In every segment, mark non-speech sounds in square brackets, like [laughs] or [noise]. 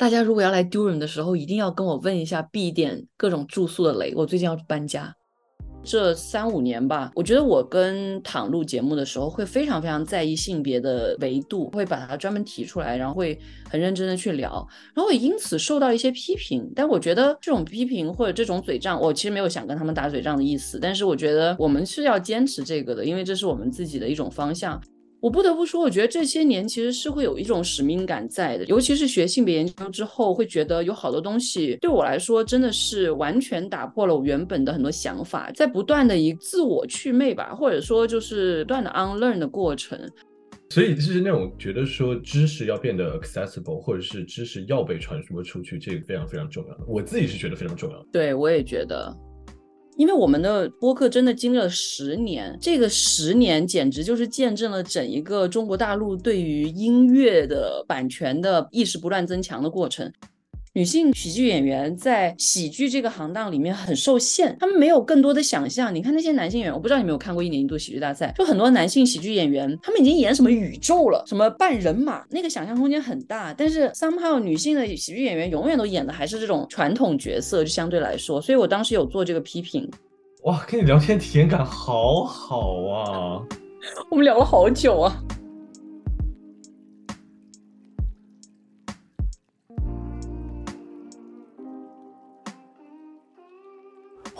大家如果要来丢人的时候，一定要跟我问一下，避点各种住宿的雷。我最近要搬家。这三五年吧，我觉得我跟躺录节目的时候会非常非常在意性别的维度，会把它专门提出来，然后会很认真的去聊，然后也因此受到一些批评。但我觉得这种批评或者这种嘴仗，我其实没有想跟他们打嘴仗的意思。但是我觉得我们是要坚持这个的，因为这是我们自己的一种方向。我不得不说，我觉得这些年其实是会有一种使命感在的，尤其是学性别研究之后，会觉得有好多东西对我来说真的是完全打破了我原本的很多想法，在不断的以自我祛魅吧，或者说就是不断的 unlearn 的过程。所以就是那种觉得说知识要变得 accessible，或者是知识要被传播出去，这个非常非常重要。我自己是觉得非常重要。对我也觉得。因为我们的播客真的经历了十年，这个十年简直就是见证了整一个中国大陆对于音乐的版权的意识不断增强的过程。女性喜剧演员在喜剧这个行当里面很受限，他们没有更多的想象。你看那些男性演员，我不知道你有没有看过一年一度喜剧大赛，就很多男性喜剧演员，他们已经演什么宇宙了，什么半人马，那个想象空间很大。但是 somehow 女性的喜剧演员永远都演的还是这种传统角色，就相对来说，所以我当时有做这个批评。哇，跟你聊天体验感好好啊，我们聊了好久啊。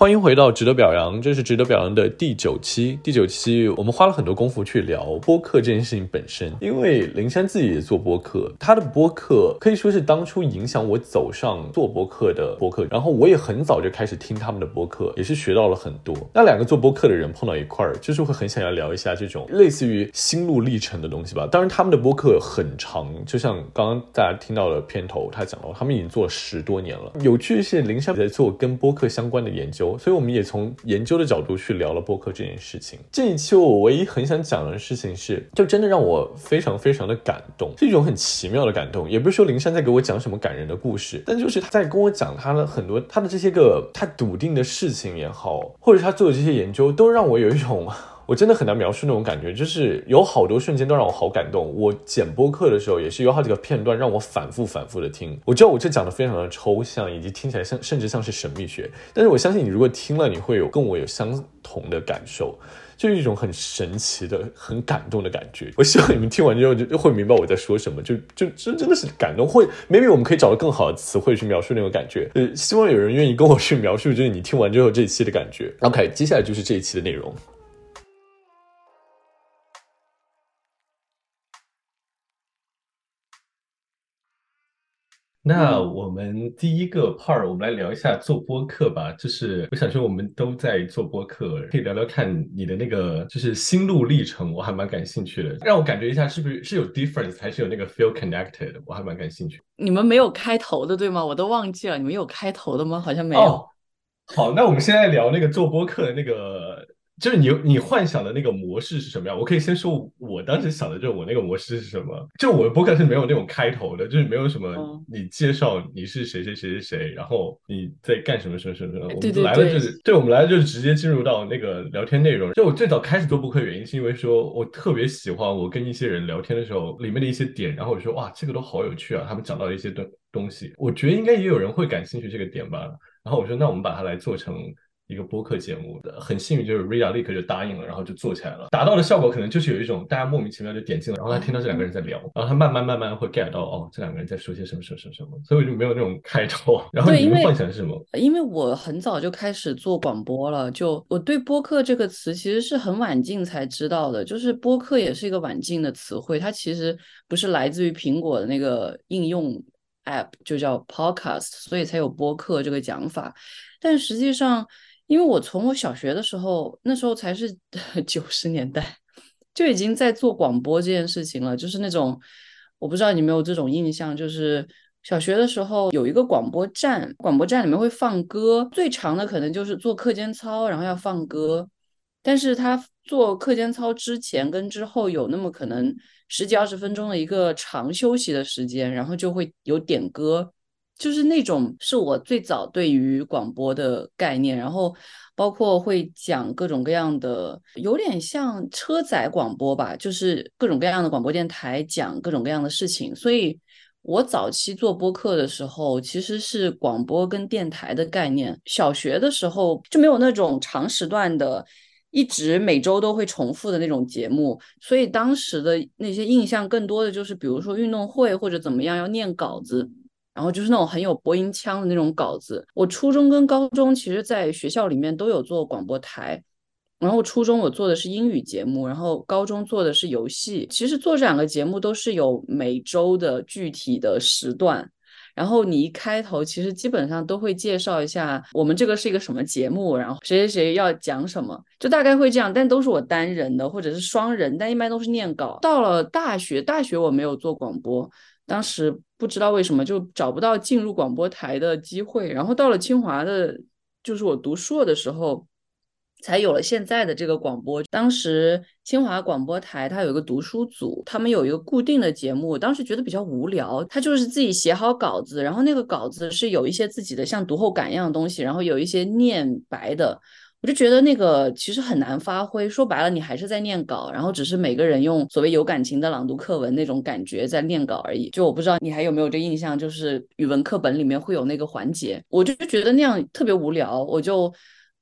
欢迎回到值得表扬，这是值得表扬的第九期。第九期我们花了很多功夫去聊播客这件事情本身，因为灵山自己也做播客，他的播客可以说是当初影响我走上做播客的播客。然后我也很早就开始听他们的播客，也是学到了很多。那两个做播客的人碰到一块儿，就是会很想要聊一下这种类似于心路历程的东西吧。当然他们的播客很长，就像刚刚大家听到的片头，他讲到他们已经做了十多年了。有趣的是，灵山在做跟播客相关的研究。所以我们也从研究的角度去聊了播客这件事情。这一期我唯一很想讲的事情是，就真的让我非常非常的感动，是一种很奇妙的感动。也不是说林珊在给我讲什么感人的故事，但就是他在跟我讲他的很多他的这些个他笃定的事情也好，或者他做的这些研究，都让我有一种。我真的很难描述那种感觉，就是有好多瞬间都让我好感动。我剪播客的时候，也是有好几个片段让我反复反复的听。我知道我这讲的非常的抽象，以及听起来像甚至像是神秘学，但是我相信你如果听了，你会有跟我有相同的感受，就是一种很神奇的、很感动的感觉。我希望你们听完之后就会明白我在说什么，就就真真的是感动。会，maybe 我们可以找到更好的词汇去描述那种感觉。呃，希望有人愿意跟我去描述，就是你听完之后这一期的感觉。OK，接下来就是这一期的内容。那我们第一个 part，我们来聊一下做播客吧。就是我想说，我们都在做播客，可以聊聊看你的那个就是心路历程，我还蛮感兴趣的。让我感觉一下，是不是是有 difference，还是有那个 feel connected？我还蛮感兴趣。你们没有开头的对吗？我都忘记了，你们有开头的吗？好像没有。好，那我们现在聊那个做播客的那个。就是你你幻想的那个模式是什么样？我可以先说，我当时想的就是我那个模式是什么？就我的博客是没有那种开头的，就是没有什么你介绍你是谁谁谁谁谁，然后你在干什么什么什么什么。我们来了就是，对，我们来了就是直接进入到那个聊天内容。就我最早开始做博客原因是因为说我特别喜欢我跟一些人聊天的时候里面的一些点，然后我说哇这个都好有趣啊，他们讲到了一些东东西，我觉得应该也有人会感兴趣这个点吧。然后我说那我们把它来做成。一个播客节目的很幸运，就是 Ria 立刻就答应了，然后就做起来了。达到的效果可能就是有一种大家莫名其妙就点进来，然后他听到这两个人在聊，然后他慢慢慢慢会 get 到哦，这两个人在说些什么什么什么什么，所以我就没有那种开头。然后你们幻想是什么？因为我很早就开始做广播了，就我对播客这个词其实是很晚近才知道的，就是播客也是一个晚近的词汇，它其实不是来自于苹果的那个应用 app，就叫 podcast，所以才有播客这个讲法，但实际上。因为我从我小学的时候，那时候才是 [laughs] 九十年代，就已经在做广播这件事情了。就是那种，我不知道你没有这种印象，就是小学的时候有一个广播站，广播站里面会放歌，最长的可能就是做课间操，然后要放歌。但是他做课间操之前跟之后有那么可能十几二十分钟的一个长休息的时间，然后就会有点歌。就是那种是我最早对于广播的概念，然后包括会讲各种各样的，有点像车载广播吧，就是各种各样的广播电台讲各种各样的事情。所以我早期做播客的时候，其实是广播跟电台的概念。小学的时候就没有那种长时段的，一直每周都会重复的那种节目，所以当时的那些印象更多的就是，比如说运动会或者怎么样要念稿子，然后就是那种很有播音腔的那种稿子。我初中跟高中其实在学校里面都有做广播台。然后初中我做的是英语节目，然后高中做的是游戏。其实做这两个节目都是有每周的具体的时段。然后你一开头其实基本上都会介绍一下我们这个是一个什么节目，然后谁谁谁要讲什么，就大概会这样。但都是我单人的或者是双人，但一般都是念稿。到了大学，大学我没有做广播，当时不知道为什么就找不到进入广播台的机会。然后到了清华的，就是我读硕的时候。才有了现在的这个广播。当时清华广播台它有一个读书组，他们有一个固定的节目。当时觉得比较无聊，他就是自己写好稿子，然后那个稿子是有一些自己的像读后感一样的东西，然后有一些念白的。我就觉得那个其实很难发挥，说白了你还是在念稿，然后只是每个人用所谓有感情的朗读课文那种感觉在念稿而已。就我不知道你还有没有这印象，就是语文课本里面会有那个环节，我就觉得那样特别无聊，我就。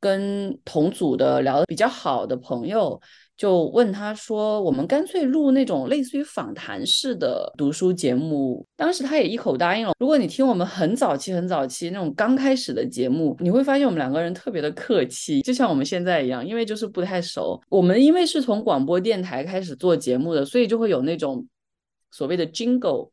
跟同组的聊的比较好的朋友，就问他说：“我们干脆录那种类似于访谈式的读书节目。”当时他也一口答应了。如果你听我们很早期、很早期那种刚开始的节目，你会发现我们两个人特别的客气，就像我们现在一样，因为就是不太熟。我们因为是从广播电台开始做节目的，所以就会有那种所谓的 jingle。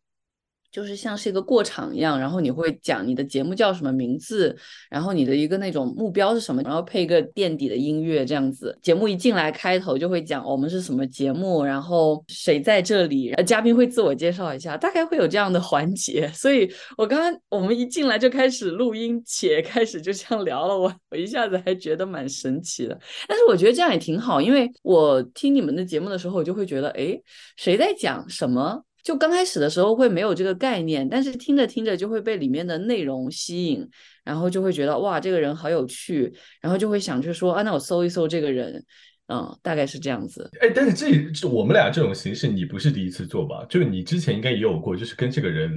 就是像是一个过场一样，然后你会讲你的节目叫什么名字，然后你的一个那种目标是什么，然后配一个垫底的音乐这样子。节目一进来开头就会讲我们是什么节目，然后谁在这里，呃，嘉宾会自我介绍一下，大概会有这样的环节。所以我刚刚我们一进来就开始录音，且开始就这样聊了，我我一下子还觉得蛮神奇的。但是我觉得这样也挺好，因为我听你们的节目的时候，我就会觉得，哎，谁在讲什么？就刚开始的时候会没有这个概念，但是听着听着就会被里面的内容吸引，然后就会觉得哇，这个人好有趣，然后就会想去说啊，那我搜一搜这个人，嗯，大概是这样子。哎，但是这我们俩这种形式，你不是第一次做吧？就是你之前应该也有过，就是跟这个人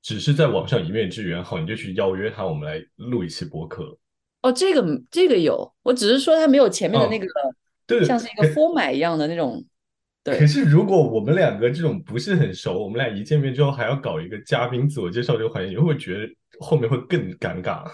只是在网上一面之缘，好，你就去邀约他，我们来录一期播客。哦，这个这个有，我只是说他没有前面的那个，对，像是一个 format 一样的那种。可是，如果我们两个这种不是很熟，我们俩一见面之后还要搞一个嘉宾自我介绍这个环节，你会不会觉得后面会更尴尬？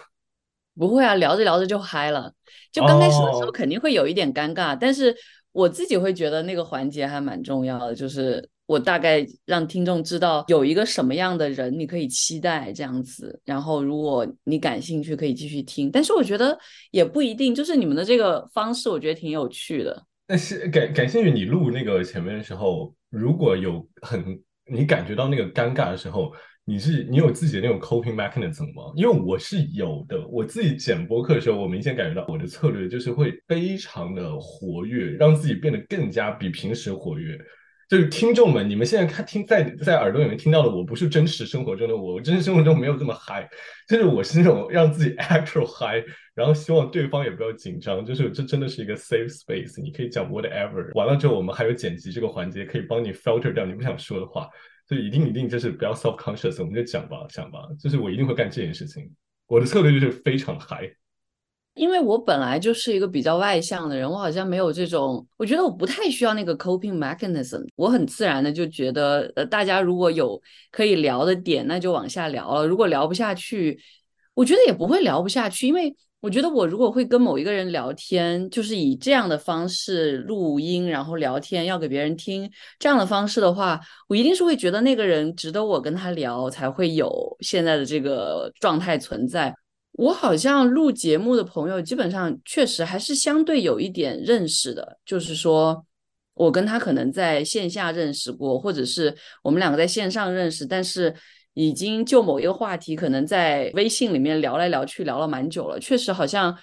不会啊，聊着聊着就嗨了。就刚开始的时候肯定会有一点尴尬，但是我自己会觉得那个环节还蛮重要的，就是我大概让听众知道有一个什么样的人你可以期待这样子，然后如果你感兴趣可以继续听。但是我觉得也不一定，就是你们的这个方式，我觉得挺有趣的。但是感感兴趣，你录那个前面的时候，如果有很你感觉到那个尴尬的时候，你是你有自己的那种 coping mechanism 吗？因为我是有的，我自己剪播客的时候，我明显感觉到我的策略就是会非常的活跃，让自己变得更加比平时活跃。就是听众们，你们现在看听在在耳朵里面听到的，我不是真实生活中的我，我真实生活中没有这么嗨，就是我是那种让自己 [laughs] actual high，然后希望对方也不要紧张，就是这真的是一个 safe space，你可以讲 whatever，完了之后我们还有剪辑这个环节，可以帮你 filter 掉你不想说的话，就一定一定就是不要 self conscious，我们就讲吧讲吧，就是我一定会干这件事情，我的策略就是非常嗨。因为我本来就是一个比较外向的人，我好像没有这种，我觉得我不太需要那个 coping mechanism，我很自然的就觉得，呃，大家如果有可以聊的点，那就往下聊了。如果聊不下去，我觉得也不会聊不下去，因为我觉得我如果会跟某一个人聊天，就是以这样的方式录音，然后聊天要给别人听这样的方式的话，我一定是会觉得那个人值得我跟他聊，才会有现在的这个状态存在。我好像录节目的朋友，基本上确实还是相对有一点认识的，就是说我跟他可能在线下认识过，或者是我们两个在线上认识，但是已经就某一个话题，可能在微信里面聊来聊去聊了蛮久了。确实好像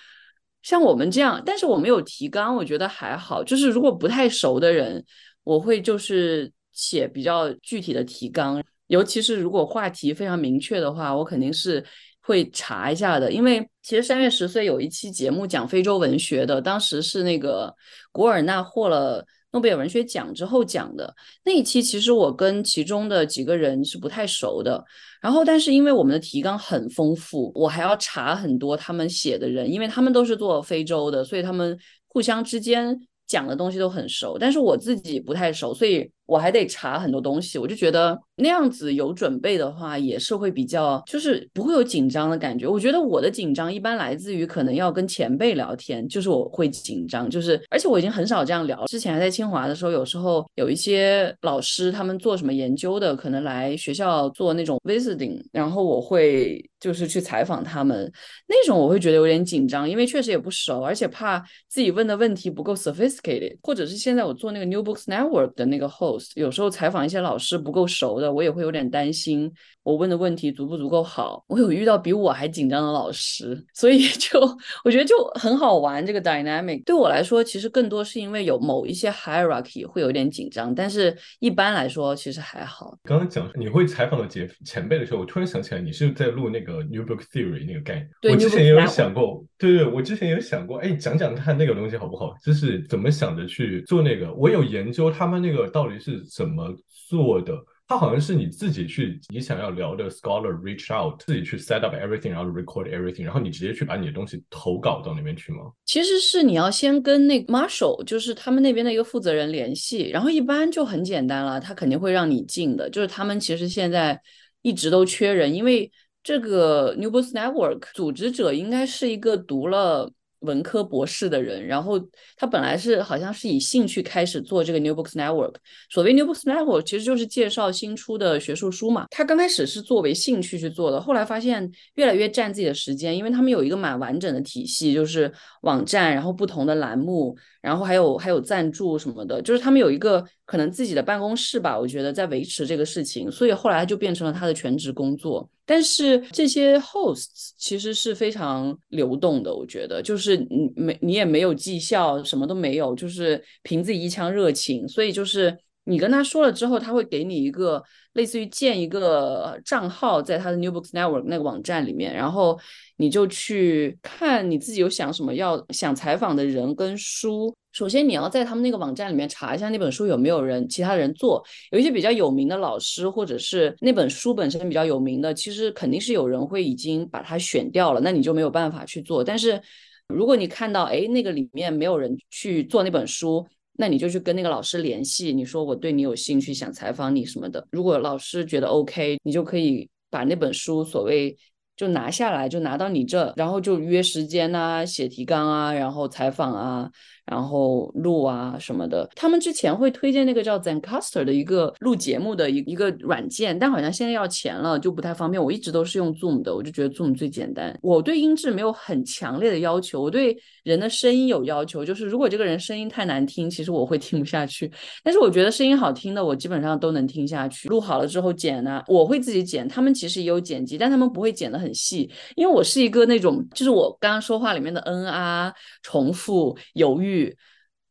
像我们这样，但是我没有提纲，我觉得还好。就是如果不太熟的人，我会就是写比较具体的提纲，尤其是如果话题非常明确的话，我肯定是。会查一下的，因为其实三月十岁有一期节目讲非洲文学的，当时是那个古尔纳获了诺贝尔文学奖之后讲的那一期，其实我跟其中的几个人是不太熟的。然后，但是因为我们的提纲很丰富，我还要查很多他们写的人，因为他们都是做非洲的，所以他们互相之间讲的东西都很熟，但是我自己不太熟，所以。我还得查很多东西，我就觉得那样子有准备的话，也是会比较，就是不会有紧张的感觉。我觉得我的紧张一般来自于可能要跟前辈聊天，就是我会紧张，就是而且我已经很少这样聊。之前还在清华的时候，有时候有一些老师他们做什么研究的，可能来学校做那种 visiting，然后我会就是去采访他们，那种我会觉得有点紧张，因为确实也不熟，而且怕自己问的问题不够 sophisticated，或者是现在我做那个 New Books Network 的那个 host。有时候采访一些老师不够熟的，我也会有点担心，我问的问题足不足够好。我有遇到比我还紧张的老师，所以 [laughs] 就我觉得就很好玩。这个 dynamic 对我来说，其实更多是因为有某一些 hierarchy 会有点紧张，但是一般来说其实还好。刚刚讲你会采访的前前辈的时候，我突然想起来，你是在录那个 New Book Theory 那个概念。我之前也有想过，对对，我之前也有想过，哎，讲讲看那个东西好不好？就是怎么想着去做那个。我有研究他们那个到底是怎么做的？它好像是你自己去，你想要聊的 scholar reach out，自己去 set up everything，然后 record everything，然后你直接去把你的东西投稿到那边去吗？其实是你要先跟那 Marshall，就是他们那边的一个负责人联系，然后一般就很简单了，他肯定会让你进的。就是他们其实现在一直都缺人，因为这个 New Books Network 组织者应该是一个读了。文科博士的人，然后他本来是好像是以兴趣开始做这个 New Books Network。所谓 New Books Network，其实就是介绍新出的学术书嘛。他刚开始是作为兴趣去做的，后来发现越来越占自己的时间，因为他们有一个蛮完整的体系，就是网站，然后不同的栏目，然后还有还有赞助什么的，就是他们有一个可能自己的办公室吧，我觉得在维持这个事情，所以后来就变成了他的全职工作。但是这些 hosts 其实是非常流动的，我觉得就是你没你也没有绩效，什么都没有，就是凭自己一腔热情。所以就是你跟他说了之后，他会给你一个类似于建一个账号在他的 New Books Network 那个网站里面，然后你就去看你自己有想什么要想采访的人跟书。首先，你要在他们那个网站里面查一下那本书有没有人其他人做，有一些比较有名的老师，或者是那本书本身比较有名的，其实肯定是有人会已经把它选掉了，那你就没有办法去做。但是，如果你看到哎那个里面没有人去做那本书，那你就去跟那个老师联系，你说我对你有兴趣，想采访你什么的。如果老师觉得 OK，你就可以把那本书所谓。就拿下来，就拿到你这，然后就约时间啊，写提纲啊，然后采访啊，然后录啊什么的。他们之前会推荐那个叫 Zencaster 的一个录节目的一一个软件，但好像现在要钱了，就不太方便。我一直都是用 Zoom 的，我就觉得 Zoom 最简单。我对音质没有很强烈的要求，我对人的声音有要求，就是如果这个人声音太难听，其实我会听不下去。但是我觉得声音好听的，我基本上都能听下去。录好了之后剪呢，我会自己剪。他们其实也有剪辑，但他们不会剪的很。很细，因为我是一个那种，就是我刚刚说话里面的嗯啊、重复、犹豫，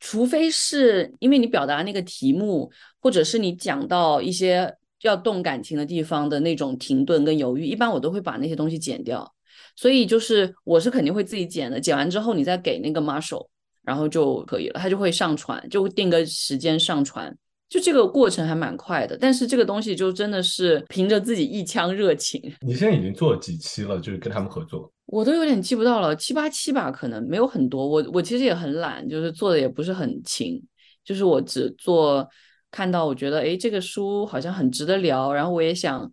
除非是因为你表达那个题目，或者是你讲到一些要动感情的地方的那种停顿跟犹豫，一般我都会把那些东西剪掉。所以就是我是肯定会自己剪的，剪完之后你再给那个 Marshall，然后就可以了，他就会上传，就定个时间上传。就这个过程还蛮快的，但是这个东西就真的是凭着自己一腔热情。你现在已经做了几期了？就是跟他们合作，我都有点记不到了，七八七吧，可能没有很多。我我其实也很懒，就是做的也不是很勤，就是我只做看到我觉得哎这个书好像很值得聊，然后我也想。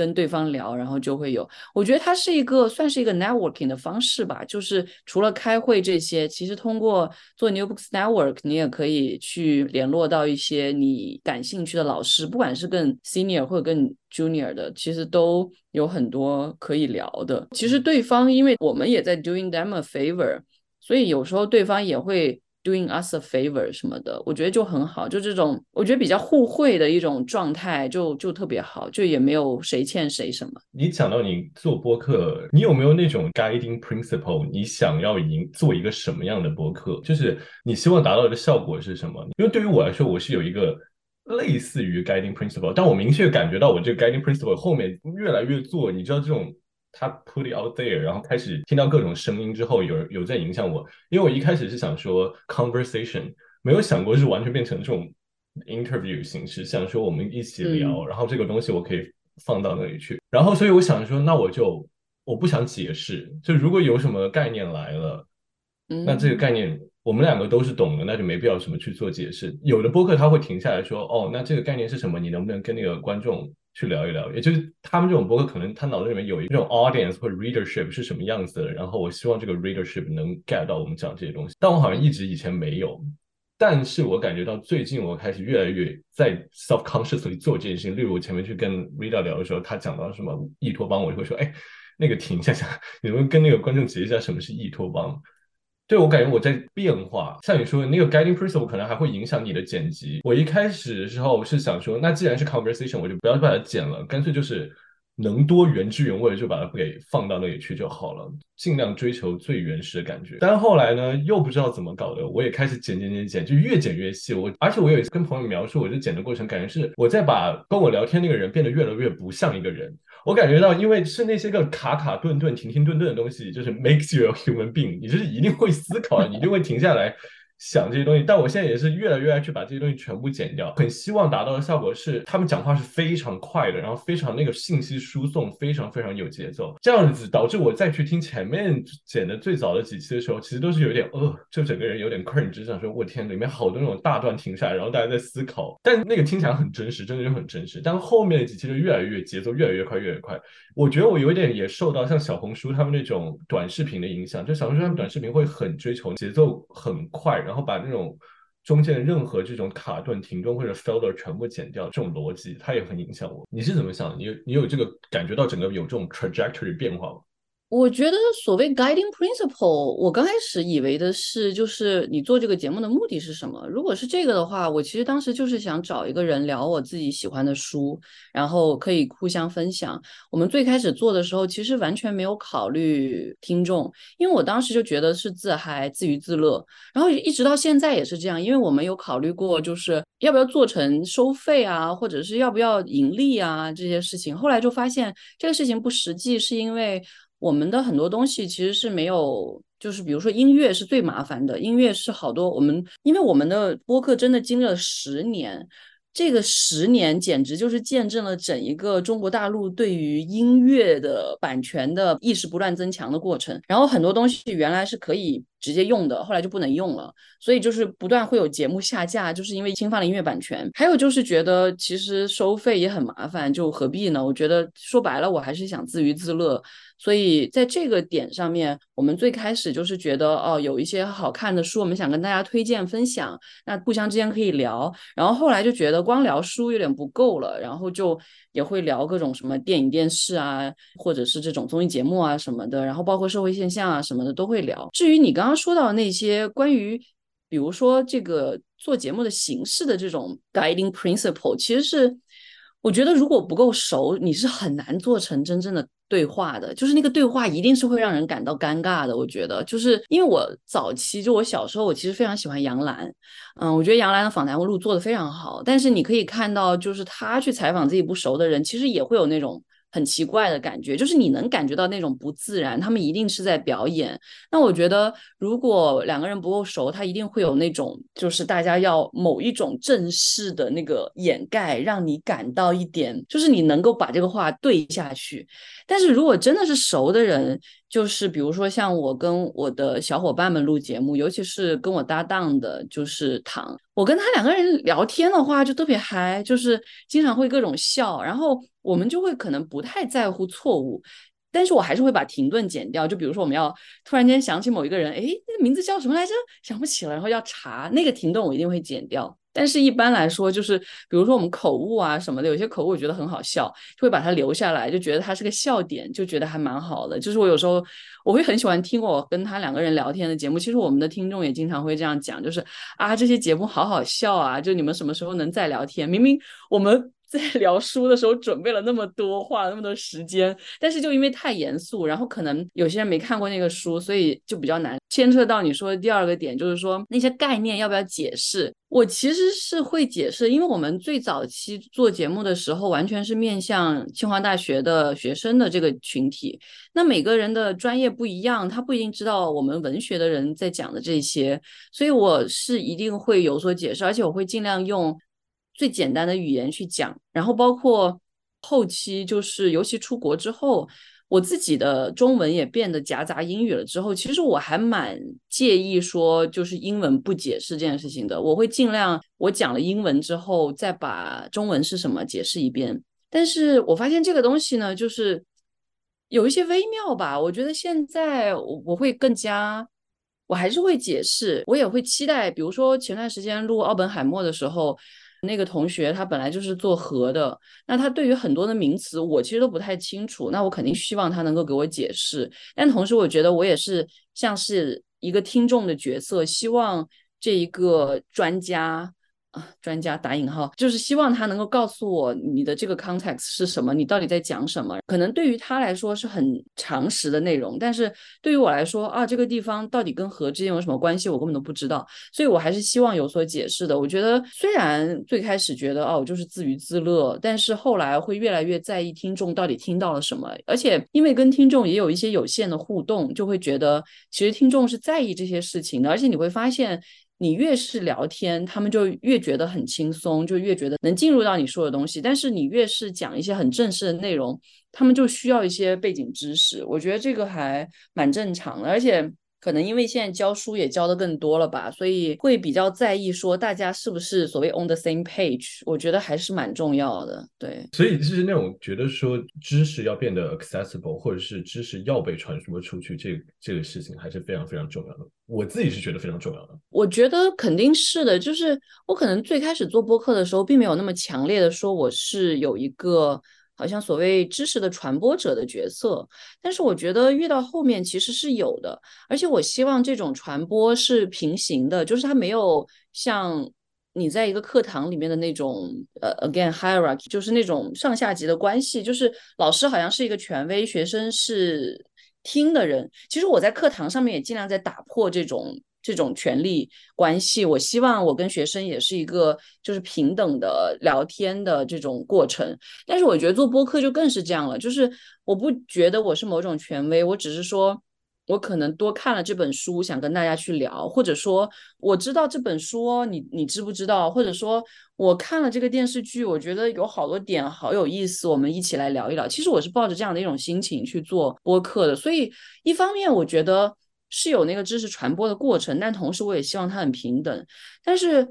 跟对方聊，然后就会有。我觉得它是一个算是一个 networking 的方式吧，就是除了开会这些，其实通过做 New Books Network，你也可以去联络到一些你感兴趣的老师，不管是更 senior 或者更 junior 的，其实都有很多可以聊的。其实对方因为我们也在 doing them a favor，所以有时候对方也会。Doing us a favor 什么的，我觉得就很好，就这种我觉得比较互惠的一种状态，就就特别好，就也没有谁欠谁什么。你讲到你做播客，你有没有那种 guiding principle？你想要营做一个什么样的播客？就是你希望达到的效果是什么？因为对于我来说，我是有一个类似于 guiding principle，但我明确感觉到我这个 guiding principle 后面越来越做，你知道这种。他 put it out there，然后开始听到各种声音之后，有有在影响我。因为我一开始是想说 conversation，没有想过是完全变成这种 interview 形式，想说我们一起聊，然后这个东西我可以放到那里去，然后所以我想说，那我就我不想解释，就如果有什么概念来了，那这个概念。我们两个都是懂的，那就没必要什么去做解释。有的播客他会停下来说：“哦，那这个概念是什么？你能不能跟那个观众去聊一聊？”也就是他们这种播客，可能他脑子里面有一种 audience 或者 readership 是什么样子的。然后我希望这个 readership 能 get 到我们讲这些东西。但我好像一直以前没有，但是我感觉到最近我开始越来越在 self consciously 做这件事情。例如我前面去跟 reader 聊的时候，他讲到什么易托邦，我就会说：“哎，那个停下下，[laughs] 你们跟那个观众解释一下什么是易托邦？”对我感觉我在变化，像你说的那个 guiding principle 可能还会影响你的剪辑。我一开始的时候是想说，那既然是 conversation，我就不要把它剪了，干脆就是能多原汁原味就把它给放到那里去就好了，尽量追求最原始的感觉。但后来呢，又不知道怎么搞的，我也开始剪剪剪剪，就越剪越细。我而且我有一次跟朋友描述，我就剪的过程，感觉是我在把跟我聊天那个人变得越来越不像一个人。我感觉到，因为是那些个卡卡顿顿、停停顿顿的东西，就是 makes you a human being，你就是一定会思考，你就会停下来。想这些东西，但我现在也是越来越爱去把这些东西全部剪掉。很希望达到的效果是，他们讲话是非常快的，然后非常那个信息输送非常非常有节奏。这样子导致我再去听前面剪的最早的几期的时候，其实都是有点呃，就整个人有点困，只想说，我天，里面好多那种大段停下来，然后大家在思考。但那个听起来很真实，真的就很真实。但后面的几期就越来越节奏越来越快，越来越快。我觉得我有点也受到像小红书他们那种短视频的影响，就小红书他们短视频会很追求节奏很快。然后把那种中间任何这种卡顿、停顿或者 filler 全部剪掉，这种逻辑它也很影响我。你是怎么想？你你有这个感觉到整个有这种 trajectory 变化吗？我觉得所谓 guiding principle，我刚开始以为的是，就是你做这个节目的目的是什么？如果是这个的话，我其实当时就是想找一个人聊我自己喜欢的书，然后可以互相分享。我们最开始做的时候，其实完全没有考虑听众，因为我当时就觉得是自嗨、自娱自乐。然后一直到现在也是这样，因为我们有考虑过，就是要不要做成收费啊，或者是要不要盈利啊这些事情。后来就发现这个事情不实际，是因为。我们的很多东西其实是没有，就是比如说音乐是最麻烦的，音乐是好多我们，因为我们的播客真的经历了十年，这个十年简直就是见证了整一个中国大陆对于音乐的版权的意识不断增强的过程。然后很多东西原来是可以直接用的，后来就不能用了，所以就是不断会有节目下架，就是因为侵犯了音乐版权。还有就是觉得其实收费也很麻烦，就何必呢？我觉得说白了，我还是想自娱自乐。所以在这个点上面，我们最开始就是觉得哦，有一些好看的书，我们想跟大家推荐分享，那互相之间可以聊。然后后来就觉得光聊书有点不够了，然后就也会聊各种什么电影、电视啊，或者是这种综艺节目啊什么的，然后包括社会现象啊什么的都会聊。至于你刚刚说到那些关于，比如说这个做节目的形式的这种 guiding principle，其实是我觉得如果不够熟，你是很难做成真正的。对话的，就是那个对话一定是会让人感到尴尬的。我觉得，就是因为我早期就我小时候，我其实非常喜欢杨澜，嗯，我觉得杨澜的访谈录做的非常好。但是你可以看到，就是他去采访自己不熟的人，其实也会有那种。很奇怪的感觉，就是你能感觉到那种不自然，他们一定是在表演。那我觉得，如果两个人不够熟，他一定会有那种，就是大家要某一种正式的那个掩盖，让你感到一点，就是你能够把这个话对下去。但是如果真的是熟的人，就是比如说像我跟我的小伙伴们录节目，尤其是跟我搭档的，就是唐，我跟他两个人聊天的话就特别嗨，就是经常会各种笑，然后我们就会可能不太在乎错误，但是我还是会把停顿剪掉。就比如说我们要突然间想起某一个人，哎，那个名字叫什么来着？想不起了，然后要查那个停顿，我一定会剪掉。但是，一般来说，就是比如说我们口误啊什么的，有些口误我觉得很好笑，就会把它留下来，就觉得它是个笑点，就觉得还蛮好的。就是我有时候我会很喜欢听我跟他两个人聊天的节目。其实我们的听众也经常会这样讲，就是啊，这些节目好好笑啊，就你们什么时候能再聊天？明明我们在 [laughs] 聊书的时候准备了那么多，花了那么多时间，但是就因为太严肃，然后可能有些人没看过那个书，所以就比较难牵扯到你说的第二个点，就是说那些概念要不要解释。我其实是会解释，因为我们最早期做节目的时候，完全是面向清华大学的学生的这个群体，那每个人的专业不一样，他不一定知道我们文学的人在讲的这些，所以我是一定会有所解释，而且我会尽量用。最简单的语言去讲，然后包括后期，就是尤其出国之后，我自己的中文也变得夹杂英语了。之后，其实我还蛮介意说就是英文不解释这件事情的。我会尽量我讲了英文之后，再把中文是什么解释一遍。但是我发现这个东西呢，就是有一些微妙吧。我觉得现在我我会更加，我还是会解释，我也会期待。比如说前段时间录奥本海默的时候。那个同学他本来就是做核的，那他对于很多的名词我其实都不太清楚，那我肯定希望他能够给我解释。但同时我觉得我也是像是一个听众的角色，希望这一个专家。啊，专家打引号，就是希望他能够告诉我你的这个 context 是什么，你到底在讲什么？可能对于他来说是很常识的内容，但是对于我来说啊，这个地方到底跟河之间有什么关系，我根本都不知道，所以我还是希望有所解释的。我觉得虽然最开始觉得哦，我就是自娱自乐，但是后来会越来越在意听众到底听到了什么，而且因为跟听众也有一些有限的互动，就会觉得其实听众是在意这些事情的，而且你会发现。你越是聊天，他们就越觉得很轻松，就越觉得能进入到你说的东西。但是你越是讲一些很正式的内容，他们就需要一些背景知识。我觉得这个还蛮正常的，而且。可能因为现在教书也教的更多了吧，所以会比较在意说大家是不是所谓 on the same page，我觉得还是蛮重要的。对，所以就是那种觉得说知识要变得 accessible，或者是知识要被传输出去，这这个事情还是非常非常重要的。我自己是觉得非常重要的。我觉得肯定是的，就是我可能最开始做播客的时候，并没有那么强烈的说我是有一个。好像所谓知识的传播者的角色，但是我觉得越到后面其实是有的，而且我希望这种传播是平行的，就是它没有像你在一个课堂里面的那种呃，again hierarchy，就是那种上下级的关系，就是老师好像是一个权威，学生是听的人。其实我在课堂上面也尽量在打破这种。这种权力关系，我希望我跟学生也是一个就是平等的聊天的这种过程。但是我觉得做播客就更是这样了，就是我不觉得我是某种权威，我只是说我可能多看了这本书，想跟大家去聊，或者说我知道这本书，你你知不知道？或者说我看了这个电视剧，我觉得有好多点好有意思，我们一起来聊一聊。其实我是抱着这样的一种心情去做播客的，所以一方面我觉得。是有那个知识传播的过程，但同时我也希望它很平等。但是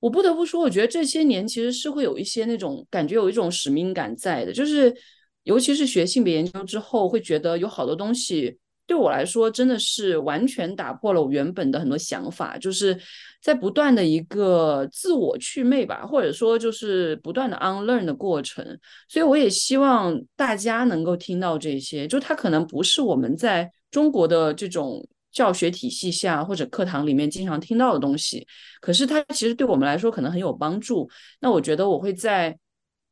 我不得不说，我觉得这些年其实是会有一些那种感觉，有一种使命感在的。就是尤其是学性别研究之后，会觉得有好多东西对我来说真的是完全打破了我原本的很多想法，就是在不断的一个自我祛魅吧，或者说就是不断的 unlearn 的过程。所以我也希望大家能够听到这些，就它可能不是我们在。中国的这种教学体系下，或者课堂里面经常听到的东西，可是它其实对我们来说可能很有帮助。那我觉得我会在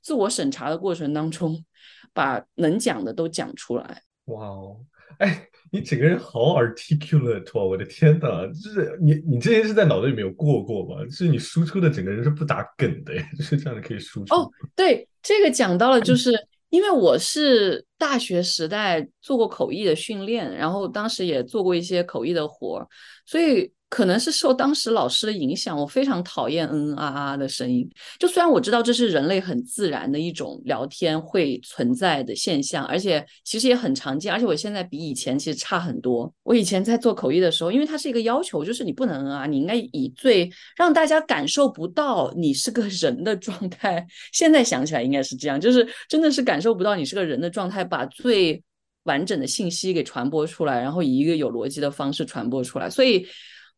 自我审查的过程当中，把能讲的都讲出来。哇哦，哎，你整个人好 articulate 啊！我的天呐，就是你，你这些是在脑子里面有过过吗？就是你输出的整个人是不打梗的，[laughs] 就是这样的可以输出。哦，对，这个讲到了，就是因为我是。大学时代做过口译的训练，然后当时也做过一些口译的活儿，所以。可能是受当时老师的影响，我非常讨厌嗯嗯啊啊的声音。就虽然我知道这是人类很自然的一种聊天会存在的现象，而且其实也很常见。而且我现在比以前其实差很多。我以前在做口译的时候，因为它是一个要求，就是你不能啊，你应该以最让大家感受不到你是个人的状态。现在想起来应该是这样，就是真的是感受不到你是个人的状态，把最完整的信息给传播出来，然后以一个有逻辑的方式传播出来。所以。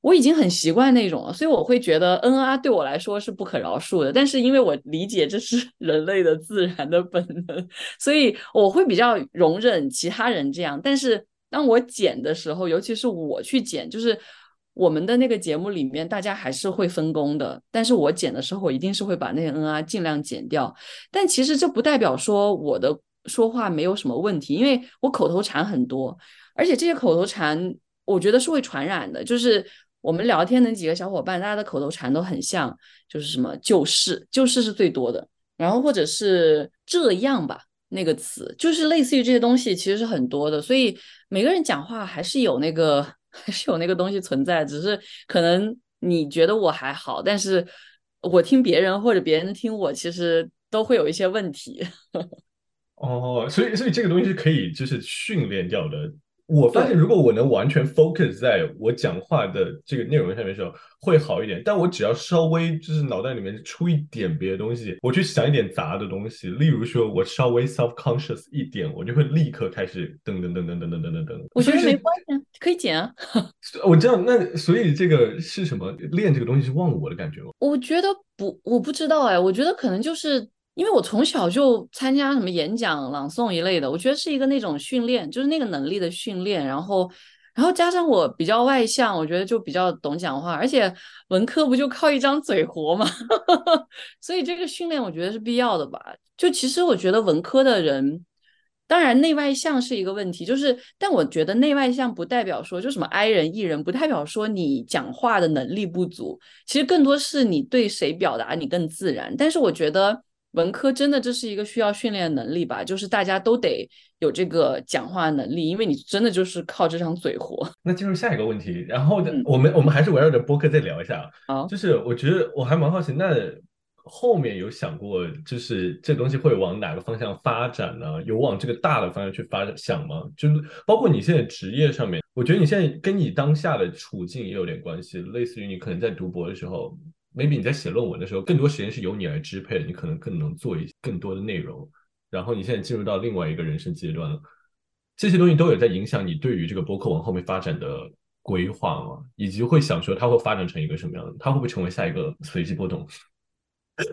我已经很习惯那种了，所以我会觉得 NR 对我来说是不可饶恕的。但是因为我理解这是 [laughs] 人类的自然的本能，所以我会比较容忍其他人这样。但是当我剪的时候，尤其是我去剪，就是我们的那个节目里面，大家还是会分工的。但是我剪的时候，我一定是会把那些 NR 尽量剪掉。但其实这不代表说我的说话没有什么问题，因为我口头禅很多，而且这些口头禅我觉得是会传染的。就是我们聊天的几个小伙伴，大家的口头禅都很像，就是什么就是就是是最多的，然后或者是这样吧。那个词就是类似于这些东西，其实是很多的，所以每个人讲话还是有那个，[laughs] 还是有那个东西存在，只是可能你觉得我还好，但是我听别人或者别人听我，其实都会有一些问题。[laughs] 哦，所以所以这个东西是可以就是训练掉的。我发现，如果我能完全 focus 在我讲话的这个内容上面的时候，会好一点。但我只要稍微就是脑袋里面出一点别的东西，我去想一点杂的东西，例如说我稍微 self conscious 一点，我就会立刻开始噔噔噔噔噔噔噔噔噔。我觉得没关系，可以剪啊。[laughs] 我知道，那所以这个是什么？练这个东西是忘我的感觉吗？我觉得不，我不知道哎。我觉得可能就是。因为我从小就参加什么演讲、朗诵一类的，我觉得是一个那种训练，就是那个能力的训练。然后，然后加上我比较外向，我觉得就比较懂讲话。而且文科不就靠一张嘴活嘛，[laughs] 所以这个训练我觉得是必要的吧。就其实我觉得文科的人，当然内外向是一个问题，就是但我觉得内外向不代表说就什么 I 人 E 人，不代表说你讲话的能力不足。其实更多是你对谁表达你更自然。但是我觉得。文科真的这是一个需要训练的能力吧？就是大家都得有这个讲话能力，因为你真的就是靠这张嘴活。[laughs] 那进入下一个问题，然后我们我们还是围绕着播客再聊一下。好，就是我觉得我还蛮好奇，那后面有想过，就是这东西会往哪个方向发展呢？有往这个大的方向去发展想吗？就是包括你现在职业上面，我觉得你现在跟你当下的处境也有点关系，类似于你可能在读博的时候。Maybe 你在写论文的时候，更多时间是由你来支配的，你可能更能做一更多的内容。然后你现在进入到另外一个人生阶段了，这些东西都有在影响你对于这个博客往后面发展的规划嘛？以及会想说它会发展成一个什么样的？它会不会成为下一个随机波动？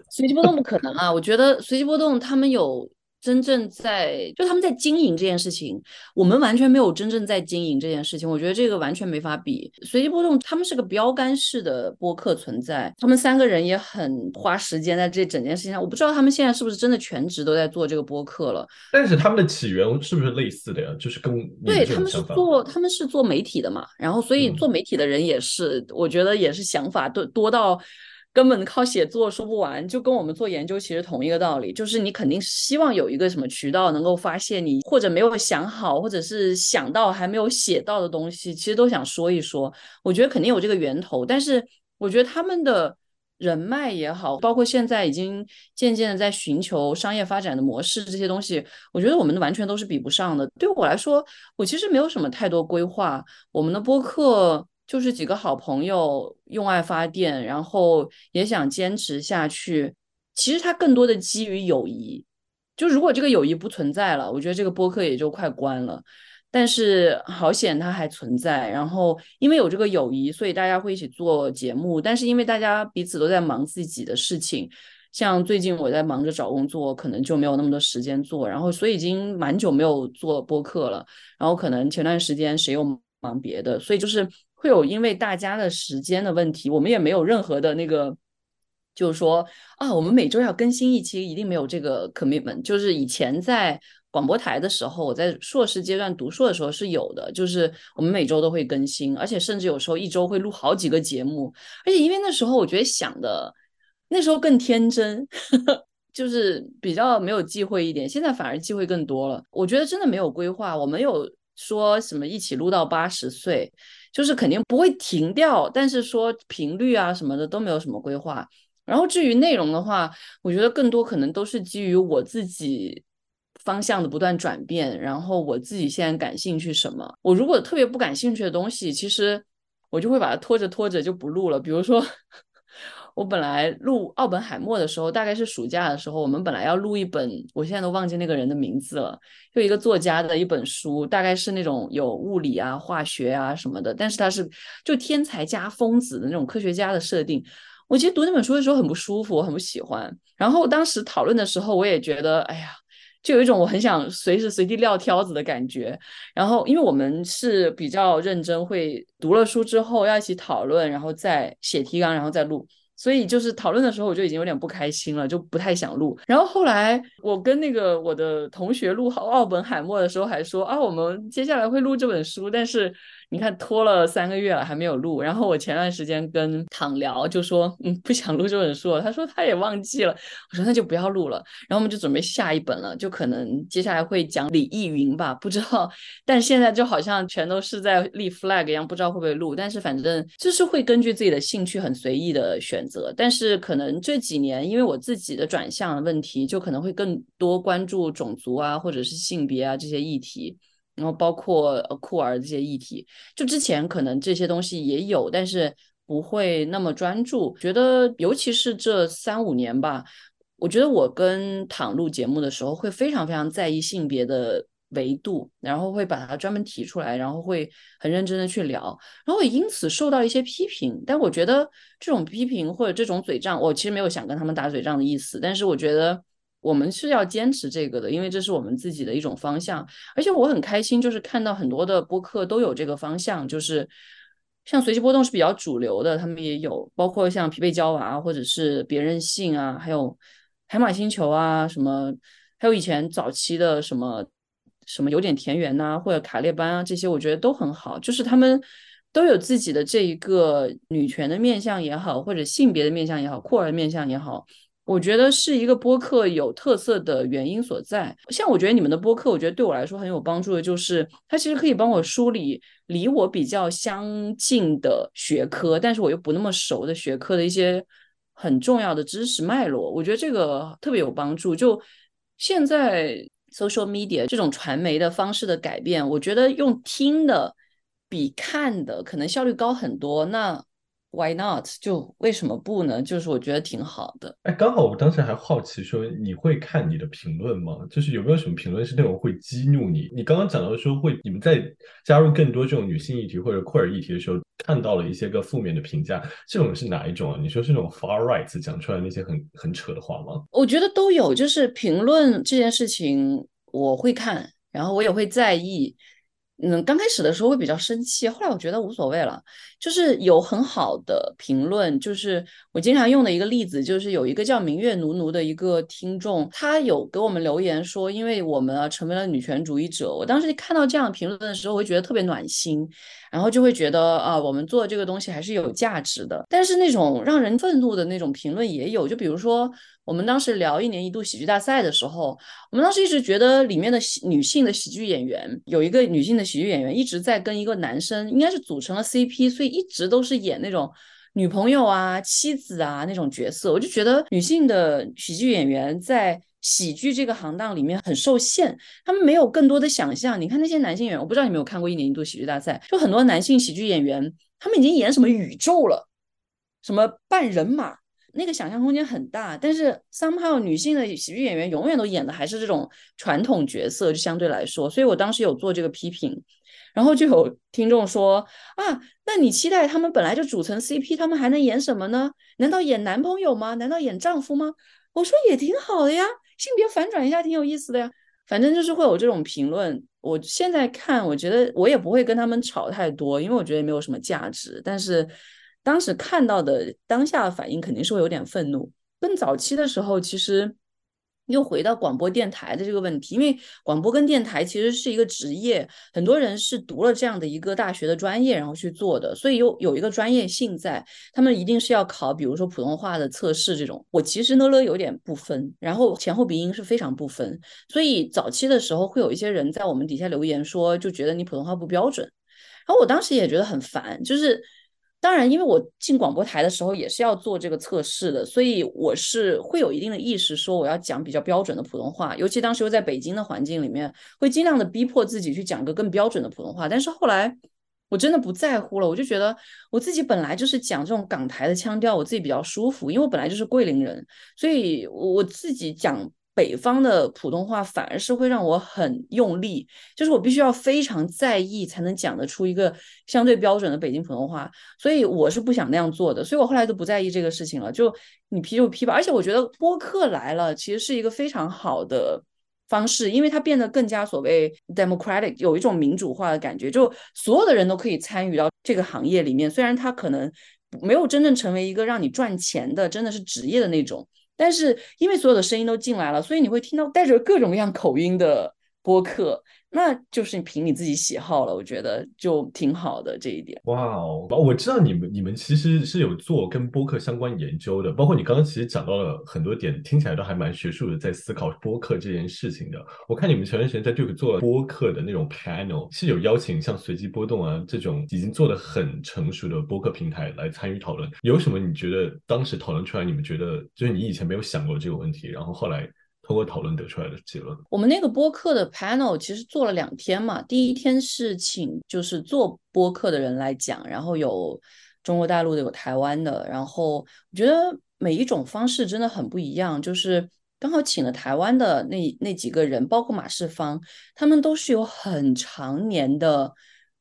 随机波动不可能啊！我觉得随机波动他们有。真正在就他们在经营这件事情，我们完全没有真正在经营这件事情。我觉得这个完全没法比。随机波动他们是个标杆式的播客存在，他们三个人也很花时间在这整件事情上。我不知道他们现在是不是真的全职都在做这个播客了。但是他们的起源是不是类似的呀？就是跟对他们是做他们是做媒体的嘛，然后所以做媒体的人也是，我觉得也是想法多多到。根本靠写作说不完，就跟我们做研究其实同一个道理，就是你肯定希望有一个什么渠道能够发现你或者没有想好，或者是想到还没有写到的东西，其实都想说一说。我觉得肯定有这个源头，但是我觉得他们的人脉也好，包括现在已经渐渐的在寻求商业发展的模式这些东西，我觉得我们完全都是比不上的。对我来说，我其实没有什么太多规划，我们的播客。就是几个好朋友用爱发电，然后也想坚持下去。其实它更多的基于友谊。就如果这个友谊不存在了，我觉得这个播客也就快关了。但是好险它还存在。然后因为有这个友谊，所以大家会一起做节目。但是因为大家彼此都在忙自己的事情，像最近我在忙着找工作，可能就没有那么多时间做。然后所以已经蛮久没有做播客了。然后可能前段时间谁又忙别的，所以就是。会有因为大家的时间的问题，我们也没有任何的那个，就是说啊，我们每周要更新一期，一定没有这个 commitment。就是以前在广播台的时候，我在硕士阶段读硕的时候是有的，就是我们每周都会更新，而且甚至有时候一周会录好几个节目。而且因为那时候我觉得想的那时候更天真，[laughs] 就是比较没有忌讳一点，现在反而忌讳更多了。我觉得真的没有规划，我们有说什么一起录到八十岁。就是肯定不会停掉，但是说频率啊什么的都没有什么规划。然后至于内容的话，我觉得更多可能都是基于我自己方向的不断转变，然后我自己现在感兴趣什么。我如果特别不感兴趣的东西，其实我就会把它拖着拖着就不录了。比如说。我本来录奥本海默的时候，大概是暑假的时候，我们本来要录一本，我现在都忘记那个人的名字了，就一个作家的一本书，大概是那种有物理啊、化学啊什么的，但是他是就天才加疯子的那种科学家的设定。我其实读那本书的时候很不舒服，我很不喜欢。然后当时讨论的时候，我也觉得，哎呀，就有一种我很想随时随地撂挑子的感觉。然后，因为我们是比较认真，会读了书之后要一起讨论，然后再写提纲，然后再录。所以就是讨论的时候，我就已经有点不开心了，就不太想录。然后后来我跟那个我的同学录奥本海默的时候，还说啊，我们接下来会录这本书，但是。你看拖了三个月了还没有录，然后我前段时间跟躺聊就说，嗯，不想录这本书了。他说他也忘记了。我说那就不要录了。然后我们就准备下一本了，就可能接下来会讲李易云吧，不知道。但现在就好像全都是在立 flag 一样，不知道会不会录。但是反正就是会根据自己的兴趣很随意的选择。但是可能这几年因为我自己的转向问题，就可能会更多关注种族啊或者是性别啊这些议题。然后包括呃酷儿这些议题，就之前可能这些东西也有，但是不会那么专注。觉得尤其是这三五年吧，我觉得我跟躺录节目的时候，会非常非常在意性别的维度，然后会把它专门提出来，然后会很认真的去聊，然后也因此受到一些批评。但我觉得这种批评或者这种嘴仗，我其实没有想跟他们打嘴仗的意思，但是我觉得。我们是要坚持这个的，因为这是我们自己的一种方向。而且我很开心，就是看到很多的播客都有这个方向，就是像随机波动是比较主流的，他们也有，包括像疲惫娇娃或者是别任性啊，还有海马星球啊，什么，还有以前早期的什么什么有点田园呐，或者卡列班啊，这些我觉得都很好，就是他们都有自己的这一个女权的面相也好，或者性别的面相也好，酷儿的面相也好。我觉得是一个播客有特色的原因所在。像我觉得你们的播客，我觉得对我来说很有帮助的，就是它其实可以帮我梳理离我比较相近的学科，但是我又不那么熟的学科的一些很重要的知识脉络。我觉得这个特别有帮助。就现在 social media 这种传媒的方式的改变，我觉得用听的比看的可能效率高很多。那 Why not？就为什么不呢？就是我觉得挺好的。哎，刚好我当时还好奇说，你会看你的评论吗？就是有没有什么评论是那种会激怒你？你刚刚讲到说会，你们在加入更多这种女性议题或者酷儿议题的时候，看到了一些个负面的评价，这种是哪一种啊？你说是那种 far right 讲出来那些很很扯的话吗？我觉得都有，就是评论这件事情我会看，然后我也会在意。嗯，刚开始的时候会比较生气，后来我觉得无所谓了。就是有很好的评论，就是我经常用的一个例子，就是有一个叫明月奴奴的一个听众，他有给我们留言说，因为我们啊成为了女权主义者。我当时看到这样评论的时候，我会觉得特别暖心，然后就会觉得啊，我们做这个东西还是有价值的。但是那种让人愤怒的那种评论也有，就比如说。我们当时聊一年一度喜剧大赛的时候，我们当时一直觉得里面的女性的喜剧演员有一个女性的喜剧演员一直在跟一个男生，应该是组成了 CP，所以一直都是演那种女朋友啊、妻子啊那种角色。我就觉得女性的喜剧演员在喜剧这个行当里面很受限，他们没有更多的想象。你看那些男性演员，我不知道你有没有看过一年一度喜剧大赛，就很多男性喜剧演员，他们已经演什么宇宙了，什么半人马。那个想象空间很大，但是 somehow 女性的喜剧演员永远都演的还是这种传统角色，就相对来说，所以我当时有做这个批评，然后就有听众说啊，那你期待他们本来就组成 CP，他们还能演什么呢？难道演男朋友吗？难道演丈夫吗？我说也挺好的呀，性别反转一下挺有意思的呀。反正就是会有这种评论，我现在看，我觉得我也不会跟他们吵太多，因为我觉得没有什么价值，但是。当时看到的当下的反应肯定是会有点愤怒。更早期的时候，其实又回到广播电台的这个问题，因为广播跟电台其实是一个职业，很多人是读了这样的一个大学的专业然后去做的，所以有有一个专业性在，他们一定是要考，比如说普通话的测试这种。我其实呢了有点不分，然后前后鼻音是非常不分，所以早期的时候会有一些人在我们底下留言说，就觉得你普通话不标准，然后我当时也觉得很烦，就是。当然，因为我进广播台的时候也是要做这个测试的，所以我是会有一定的意识，说我要讲比较标准的普通话。尤其当时又在北京的环境里面，会尽量的逼迫自己去讲个更标准的普通话。但是后来我真的不在乎了，我就觉得我自己本来就是讲这种港台的腔调，我自己比较舒服，因为我本来就是桂林人，所以我自己讲。北方的普通话反而是会让我很用力，就是我必须要非常在意才能讲得出一个相对标准的北京普通话，所以我是不想那样做的，所以我后来都不在意这个事情了，就你批就批吧。而且我觉得播客来了，其实是一个非常好的方式，因为它变得更加所谓 democratic，有一种民主化的感觉，就所有的人都可以参与到这个行业里面。虽然它可能没有真正成为一个让你赚钱的，真的是职业的那种，但是因为所有的声音都进来了，所以你会听到带着各种各样口音的播客。那就是凭你自己喜好了，我觉得就挺好的这一点。哇哦，我知道你们你们其实是有做跟播客相关研究的，包括你刚刚其实讲到了很多点，听起来都还蛮学术的，在思考播客这件事情的。我看你们前段时间在 Duke 做了播客的那种 panel，是有邀请像随机波动啊这种已经做的很成熟的播客平台来参与讨论。有什么你觉得当时讨论出来，你们觉得就是你以前没有想过这个问题，然后后来？通过讨论得出来的结论。我们那个播客的 panel 其实做了两天嘛，第一天是请就是做播客的人来讲，然后有中国大陆的，有台湾的，然后我觉得每一种方式真的很不一样。就是刚好请了台湾的那那几个人，包括马世芳，他们都是有很长年的。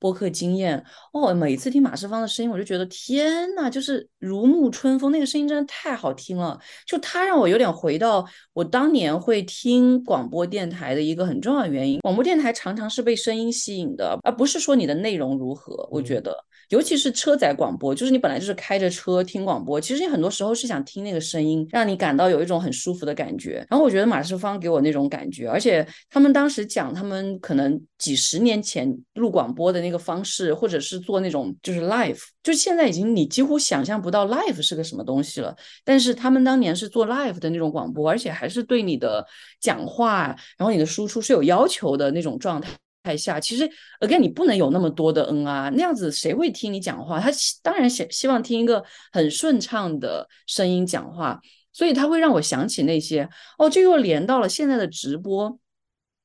播客经验哦，每次听马世芳的声音，我就觉得天呐，就是如沐春风，那个声音真的太好听了。就他让我有点回到我当年会听广播电台的一个很重要的原因。广播电台常常是被声音吸引的，而不是说你的内容如何。我觉得。尤其是车载广播，就是你本来就是开着车听广播，其实你很多时候是想听那个声音，让你感到有一种很舒服的感觉。然后我觉得马世芳给我那种感觉，而且他们当时讲他们可能几十年前录广播的那个的方式，或者是做那种就是 live，就现在已经你几乎想象不到 live 是个什么东西了。但是他们当年是做 live 的那种广播，而且还是对你的讲话，然后你的输出是有要求的那种状态。下其实，again，你不能有那么多的嗯啊，那样子谁会听你讲话？他当然希希望听一个很顺畅的声音讲话，所以他会让我想起那些哦，这又连到了现在的直播。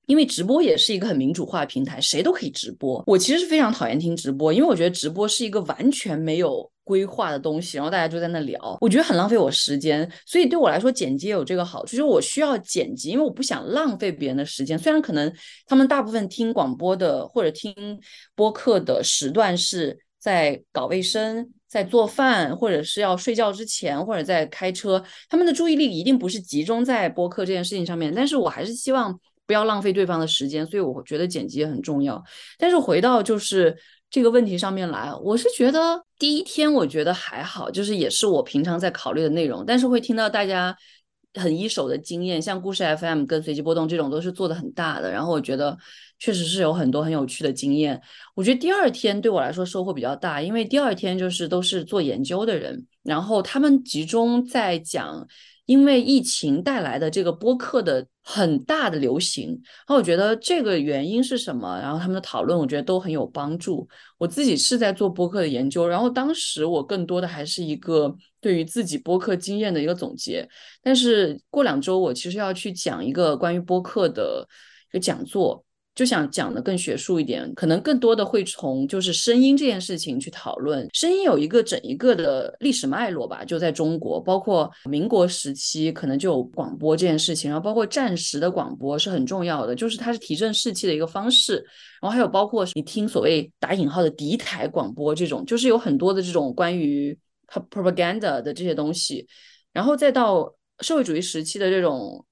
因为直播也是一个很民主化的平台，谁都可以直播。我其实是非常讨厌听直播，因为我觉得直播是一个完全没有规划的东西，然后大家就在那聊，我觉得很浪费我时间。所以对我来说，剪辑有这个好处，就是我需要剪辑，因为我不想浪费别人的时间。虽然可能他们大部分听广播的或者听播客的时段是在搞卫生、在做饭，或者是要睡觉之前，或者在开车，他们的注意力一定不是集中在播客这件事情上面。但是我还是希望。不要浪费对方的时间，所以我觉得剪辑也很重要。但是回到就是这个问题上面来，我是觉得第一天我觉得还好，就是也是我平常在考虑的内容。但是会听到大家很一手的经验，像故事 FM 跟随机波动这种都是做的很大的。然后我觉得确实是有很多很有趣的经验。我觉得第二天对我来说收获比较大，因为第二天就是都是做研究的人，然后他们集中在讲。因为疫情带来的这个播客的很大的流行，然后我觉得这个原因是什么？然后他们的讨论，我觉得都很有帮助。我自己是在做播客的研究，然后当时我更多的还是一个对于自己播客经验的一个总结。但是过两周我其实要去讲一个关于播客的一个讲座。就想讲的更学术一点，可能更多的会从就是声音这件事情去讨论。声音有一个整一个的历史脉络吧，就在中国，包括民国时期可能就有广播这件事情，然后包括战时的广播是很重要的，就是它是提振士气的一个方式。然后还有包括你听所谓打引号的敌台广播这种，就是有很多的这种关于 propaganda 的这些东西，然后再到社会主义时期的这种。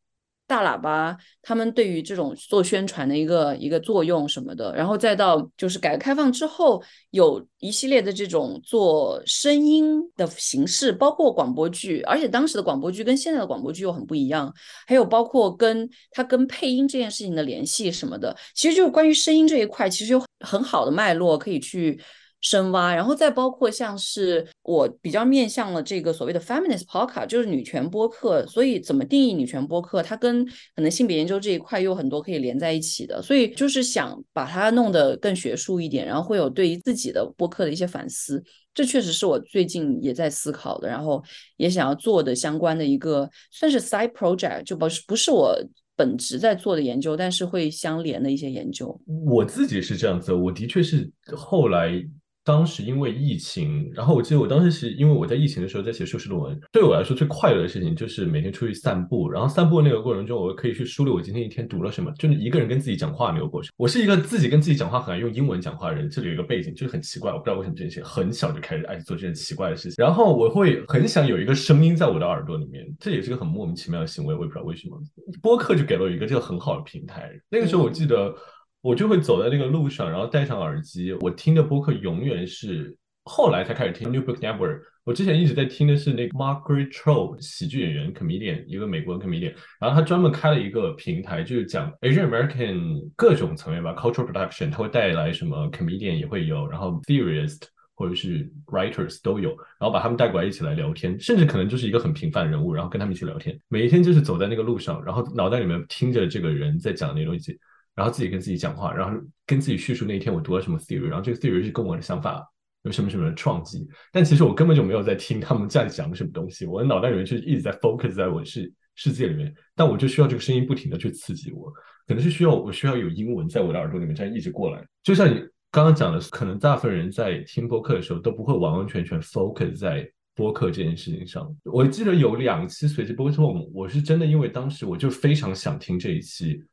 大喇叭，他们对于这种做宣传的一个一个作用什么的，然后再到就是改革开放之后，有一系列的这种做声音的形式，包括广播剧，而且当时的广播剧跟现在的广播剧又很不一样，还有包括跟它跟配音这件事情的联系什么的，其实就是关于声音这一块，其实有很好的脉络可以去。深挖，然后再包括像是我比较面向了这个所谓的 feminist podcast，就是女权播客。所以怎么定义女权播客？它跟可能性别研究这一块又很多可以连在一起的。所以就是想把它弄得更学术一点，然后会有对于自己的播客的一些反思。这确实是我最近也在思考的，然后也想要做的相关的一个算是 side project，就不是不是我本职在做的研究，但是会相连的一些研究。我自己是这样子，我的确是后来。当时因为疫情，然后我记得我当时是因为我在疫情的时候在写硕士论文，对我来说最快乐的事情就是每天出去散步，然后散步那个过程中，我可以去梳理我今天一天读了什么，就是一个人跟自己讲话那个过程。我是一个自己跟自己讲话很爱用英文讲话的人，这里有一个背景，就是很奇怪，我不知道为什么这些很小就开始爱做这件奇怪的事情，然后我会很想有一个声音在我的耳朵里面，这也是个很莫名其妙的行为，我也不知道为什么。播客就给了我一个这个很好的平台，那个时候我记得。我就会走在那个路上，然后戴上耳机。我听的播客永远是后来才开始听 New Book Network。我之前一直在听的是那个 Margaret Cho 喜剧演员 comedian，一个美国 comedian。然后他专门开了一个平台，就是讲 Asian American 各种层面吧，cultural production，他会带来什么 comedian 也会有，然后 theorist 或者是 writers 都有，然后把他们带过来一起来聊天，甚至可能就是一个很平凡的人物，然后跟他们一起聊天。每一天就是走在那个路上，然后脑袋里面听着这个人在讲那东西。然后自己跟自己讲话，然后跟自己叙述那一天我读了什么 theory，然后这个 theory 是跟我的想法有什么什么的创击，但其实我根本就没有在听他们在讲什么东西，我的脑袋里面就一直在 focus 在我世世界里面，但我就需要这个声音不停的去刺激我，可能是需要我需要有英文在我的耳朵里面这样一直过来，就像你刚刚讲的，可能大部分人在听播客的时候都不会完完全全 focus 在播客这件事情上。我记得有两期随机播客，我是真的因为当时我就非常想听这一期。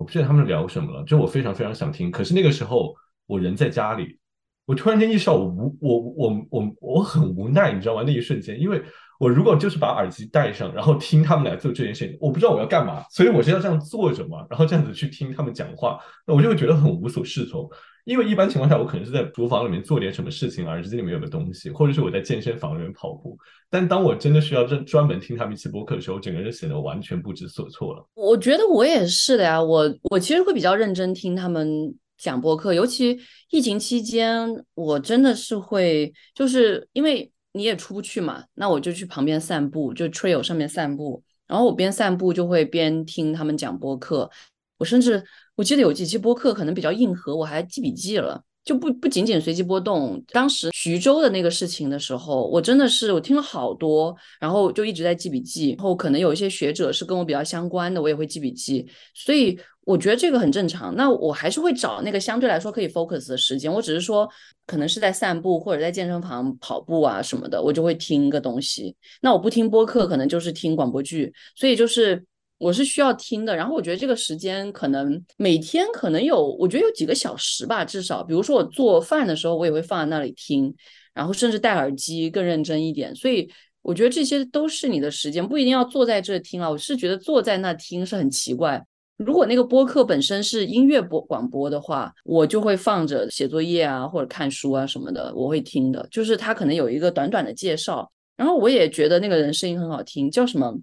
我不记得他们聊什么了，就我非常非常想听，可是那个时候我人在家里，我突然间意识到我无我我我我很无奈，你知道吗？那一瞬间，因为我如果就是把耳机戴上，然后听他们来做这件事情，我不知道我要干嘛，所以我是要这样坐着嘛，然后这样子去听他们讲话，那我就会觉得很无所适从。因为一般情况下，我可能是在厨房里面做点什么事情，耳机里面有个东西，或者是我在健身房里面跑步。但当我真的需要专专门听他们一期播客的时候，我整个人显得完全不知所措了。我觉得我也是的呀，我我其实会比较认真听他们讲播客，尤其疫情期间，我真的是会，就是因为你也出不去嘛，那我就去旁边散步，就 trail 上面散步，然后我边散步就会边听他们讲播客，我甚至。我记得有几期播客可能比较硬核，我还记笔记了，就不不仅仅随机波动。当时徐州的那个事情的时候，我真的是我听了好多，然后就一直在记笔记。然后可能有一些学者是跟我比较相关的，我也会记笔记。所以我觉得这个很正常。那我还是会找那个相对来说可以 focus 的时间。我只是说，可能是在散步或者在健身房跑步啊什么的，我就会听个东西。那我不听播客，可能就是听广播剧。所以就是。我是需要听的，然后我觉得这个时间可能每天可能有，我觉得有几个小时吧，至少，比如说我做饭的时候，我也会放在那里听，然后甚至戴耳机更认真一点。所以我觉得这些都是你的时间，不一定要坐在这听啊。我是觉得坐在那听是很奇怪。如果那个播客本身是音乐播广播的话，我就会放着写作业啊或者看书啊什么的，我会听的。就是他可能有一个短短的介绍，然后我也觉得那个人声音很好听，叫什么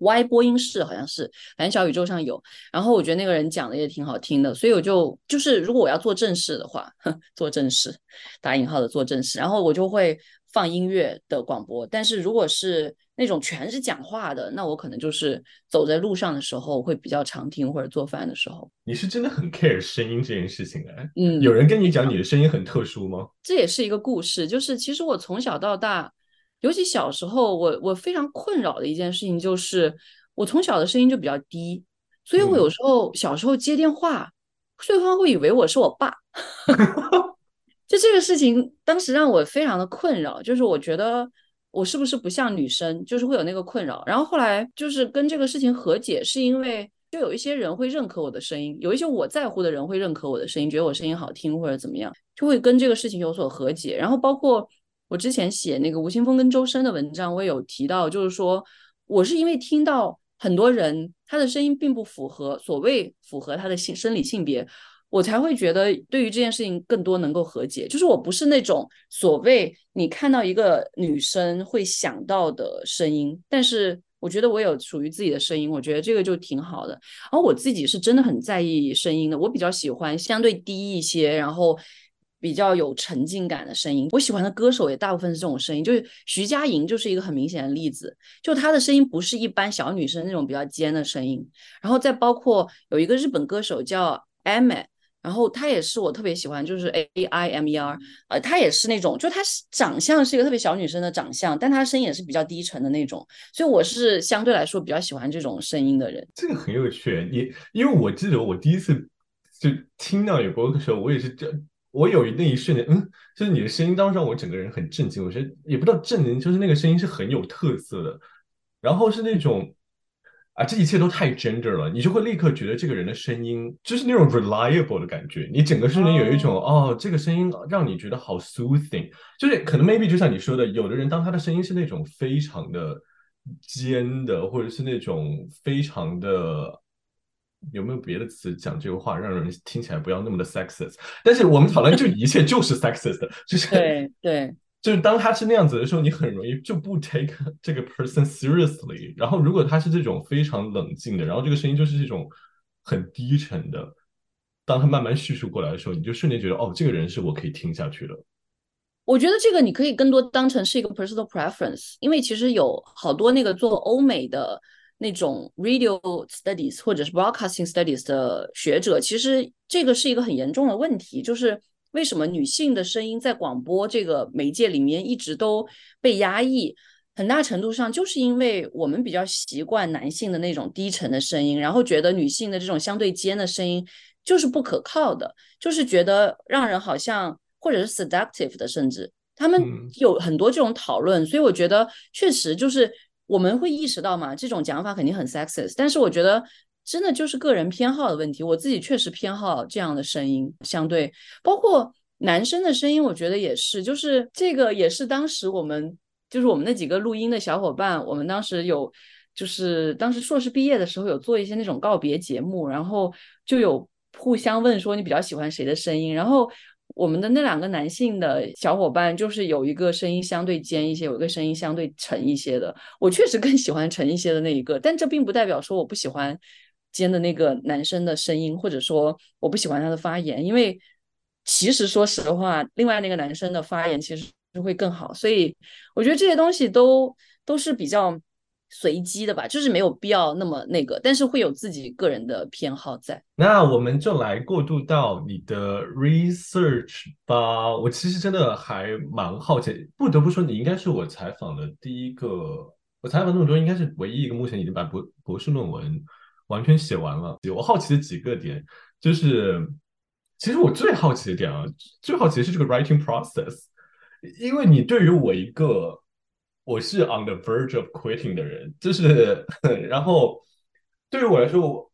？Y 播音室好像是，反正小宇宙上有。然后我觉得那个人讲的也挺好听的，所以我就就是如果我要做正事的话，[laughs] 做正事打引号的做正事，然后我就会放音乐的广播。但是如果是那种全是讲话的，那我可能就是走在路上的时候会比较常听，或者做饭的时候。你是真的很 care 声音这件事情哎？嗯，有人跟你讲你的声音很特殊吗？这也是一个故事，就是其实我从小到大。尤其小时候，我我非常困扰的一件事情就是，我从小的声音就比较低，所以我有时候小时候接电话，对方会以为我是我爸，[laughs] 就这个事情当时让我非常的困扰，就是我觉得我是不是不像女生，就是会有那个困扰。然后后来就是跟这个事情和解，是因为就有一些人会认可我的声音，有一些我在乎的人会认可我的声音，觉得我声音好听或者怎么样，就会跟这个事情有所和解。然后包括。我之前写那个吴青峰跟周深的文章，我也有提到，就是说我是因为听到很多人他的声音并不符合所谓符合他的性生理性别，我才会觉得对于这件事情更多能够和解。就是我不是那种所谓你看到一个女生会想到的声音，但是我觉得我有属于自己的声音，我觉得这个就挺好的。而我自己是真的很在意声音的，我比较喜欢相对低一些，然后。比较有沉浸感的声音，我喜欢的歌手也大部分是这种声音，就是徐佳莹就是一个很明显的例子，就她的声音不是一般小女生那种比较尖的声音，然后再包括有一个日本歌手叫 Ame，然后她也是我特别喜欢，就是 A I M E R，呃，她也是那种，就她长相是一个特别小女生的长相，但她声音也是比较低沉的那种，所以我是相对来说比较喜欢这种声音的人。这个很有趣，你因为我记得我第一次就听到有播客的时候，我也是这。我有那一瞬间，嗯，就是你的声音当时让我整个人很震惊。我觉得也不知道震惊，就是那个声音是很有特色的，然后是那种啊，这一切都太 gender 了，你就会立刻觉得这个人的声音就是那种 reliable 的感觉。你整个瞬间有一种哦，这个声音让你觉得好 soothing，就是可能 maybe 就像你说的，有的人当他的声音是那种非常的尖的，或者是那种非常的。有没有别的词讲这个话，让人听起来不要那么的 sexist？但是我们讨论就一切就是 sexist，[laughs] 就是对对，[laughs] 就是当他是那样子的时候，你很容易就不 take 这个 person seriously。然后如果他是这种非常冷静的，然后这个声音就是这种很低沉的，当他慢慢叙述过来的时候，你就瞬间觉得哦，这个人是我可以听下去的。我觉得这个你可以更多当成是一个 personal preference，因为其实有好多那个做欧美的。那种 radio studies 或者是 broadcasting studies 的学者，其实这个是一个很严重的问题，就是为什么女性的声音在广播这个媒介里面一直都被压抑？很大程度上就是因为我们比较习惯男性的那种低沉的声音，然后觉得女性的这种相对尖的声音就是不可靠的，就是觉得让人好像或者是 seductive 的，甚至他们有很多这种讨论，所以我觉得确实就是。我们会意识到嘛，这种讲法肯定很 sexist，但是我觉得真的就是个人偏好的问题。我自己确实偏好这样的声音，相对包括男生的声音，我觉得也是，就是这个也是当时我们就是我们那几个录音的小伙伴，我们当时有就是当时硕士毕业的时候有做一些那种告别节目，然后就有互相问说你比较喜欢谁的声音，然后。我们的那两个男性的小伙伴，就是有一个声音相对尖一些，有一个声音相对沉一些的。我确实更喜欢沉一些的那一个，但这并不代表说我不喜欢尖的那个男生的声音，或者说我不喜欢他的发言。因为其实说实话，另外那个男生的发言其实是会更好。所以我觉得这些东西都都是比较。随机的吧，就是没有必要那么那个，但是会有自己个人的偏好在。那我们就来过渡到你的 research 吧。我其实真的还蛮好奇，不得不说，你应该是我采访的第一个，我采访那么多，应该是唯一一个目前已经把博博士论文完全写完了。我好奇的几个点，就是其实我最好奇的点啊，最好奇的是这个 writing process，因为你对于我一个。我是 on the verge of quitting 的人，就是，然后对于我来说，我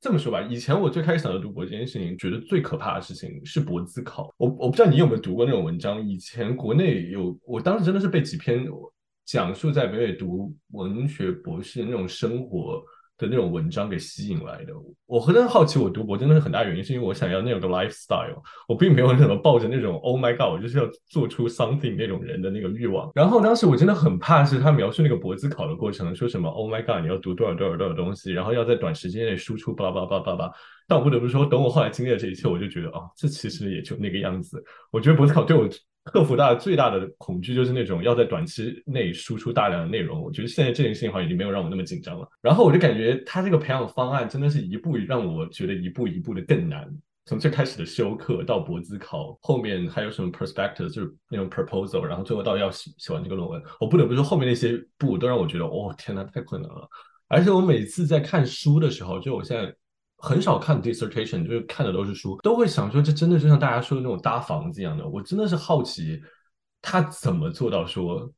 这么说吧，以前我最开始想要读博这件事情，觉得最可怕的事情是博自考。我我不知道你有没有读过那种文章，以前国内有，我当时真的是被几篇讲述在北美读文学博士那种生活。的那种文章给吸引来的，我很好奇，我读博真的是很大原因，是因为我想要那种的 lifestyle，我并没有什么抱着那种 oh my god，我就是要做出 something 那种人的那个欲望。然后当时我真的很怕，是他描述那个博自考的过程，说什么 oh my god，你要读多少多少多少东西，然后要在短时间内输出，巴拉巴拉巴拉。但我不得不说，等我后来经历了这一切，我就觉得，哦，这其实也就那个样子。我觉得博自考对我。克服大最大的恐惧就是那种要在短期内输出大量的内容。我觉得现在这件事情好像已经没有让我那么紧张了。然后我就感觉他这个培养方案真的是一步让我觉得一步一步的更难。从最开始的修课到博自考，后面还有什么 perspective，就是那种 proposal，然后最后到要写写完这个论文，我不得不说后面那些步都让我觉得，哦天呐，太困难了。而且我每次在看书的时候，就我现在。很少看 dissertation，就是看的都是书，都会想说这真的就像大家说的那种搭房子一样的。我真的是好奇他怎么做到说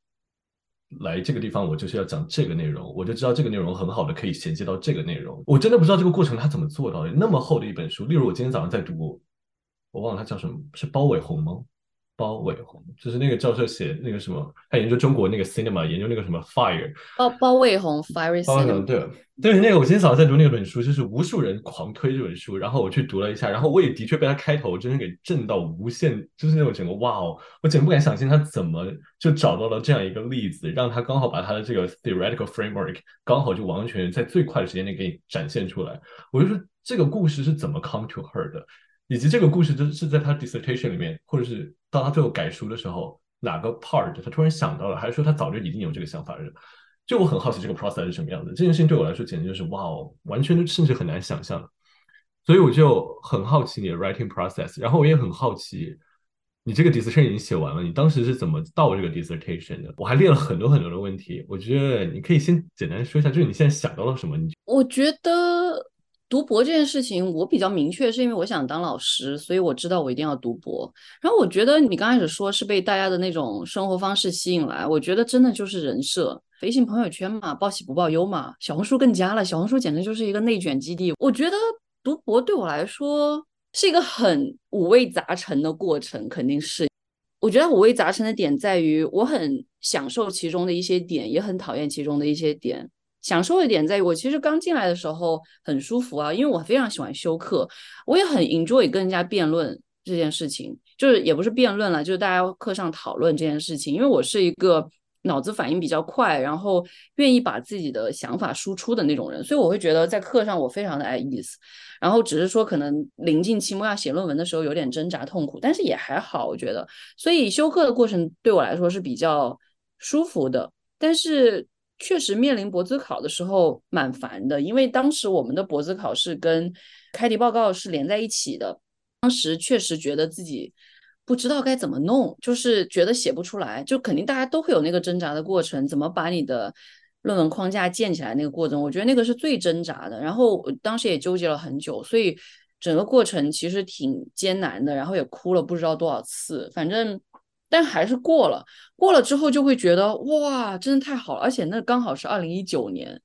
来这个地方我就是要讲这个内容，我就知道这个内容很好的可以衔接到这个内容。我真的不知道这个过程他怎么做到的。那么厚的一本书，例如我今天早上在读，我忘了他叫什么，是包伟宏吗？包伟红就是那个教授写那个什么，他研究中国那个 cinema，研究那个什么 fire。包包伟红 fire cinema。对对，那个我今天早上在读那本书，就是无数人狂推这本书，然后我去读了一下，然后我也的确被他开头真是给震到无限，就是那种整个哇哦，我简直不敢相信他怎么就找到了这样一个例子，让他刚好把他的这个 theoretical framework 刚好就完全在最快的时间内给你展现出来。我就说这个故事是怎么 come to her 的？以及这个故事就是在他 dissertation 里面，或者是到他最后改书的时候，哪个 part 他突然想到了，还是说他早就已经有这个想法了？就我很好奇这个 process 是什么样的。这件事情对我来说简直就是哇哦，完全甚至很难想象。所以我就很好奇你的 writing process，然后我也很好奇你这个 dissertation 已经写完了，你当时是怎么到这个 dissertation 的？我还列了很多很多的问题，我觉得你可以先简单说一下，就是你现在想到了什么？你我觉得。读博这件事情，我比较明确，是因为我想当老师，所以我知道我一定要读博。然后我觉得你刚开始说是被大家的那种生活方式吸引来，我觉得真的就是人设，微信朋友圈嘛，报喜不报忧嘛。小红书更加了，小红书简直就是一个内卷基地。我觉得读博对我来说是一个很五味杂陈的过程，肯定是。我觉得五味杂陈的点在于，我很享受其中的一些点，也很讨厌其中的一些点。享受的点在于，我其实刚进来的时候很舒服啊，因为我非常喜欢修课，我也很 enjoy 跟人家辩论这件事情，就是也不是辩论了，就是大家课上讨论这件事情。因为我是一个脑子反应比较快，然后愿意把自己的想法输出的那种人，所以我会觉得在课上我非常的爱意思。然后只是说可能临近期末要写论文的时候有点挣扎痛苦，但是也还好，我觉得。所以修课的过程对我来说是比较舒服的，但是。确实面临博资考的时候蛮烦的，因为当时我们的博资考试跟开题报告是连在一起的。当时确实觉得自己不知道该怎么弄，就是觉得写不出来，就肯定大家都会有那个挣扎的过程，怎么把你的论文框架建起来那个过程，我觉得那个是最挣扎的。然后我当时也纠结了很久，所以整个过程其实挺艰难的，然后也哭了不知道多少次，反正。但还是过了，过了之后就会觉得哇，真的太好了！而且那刚好是二零一九年，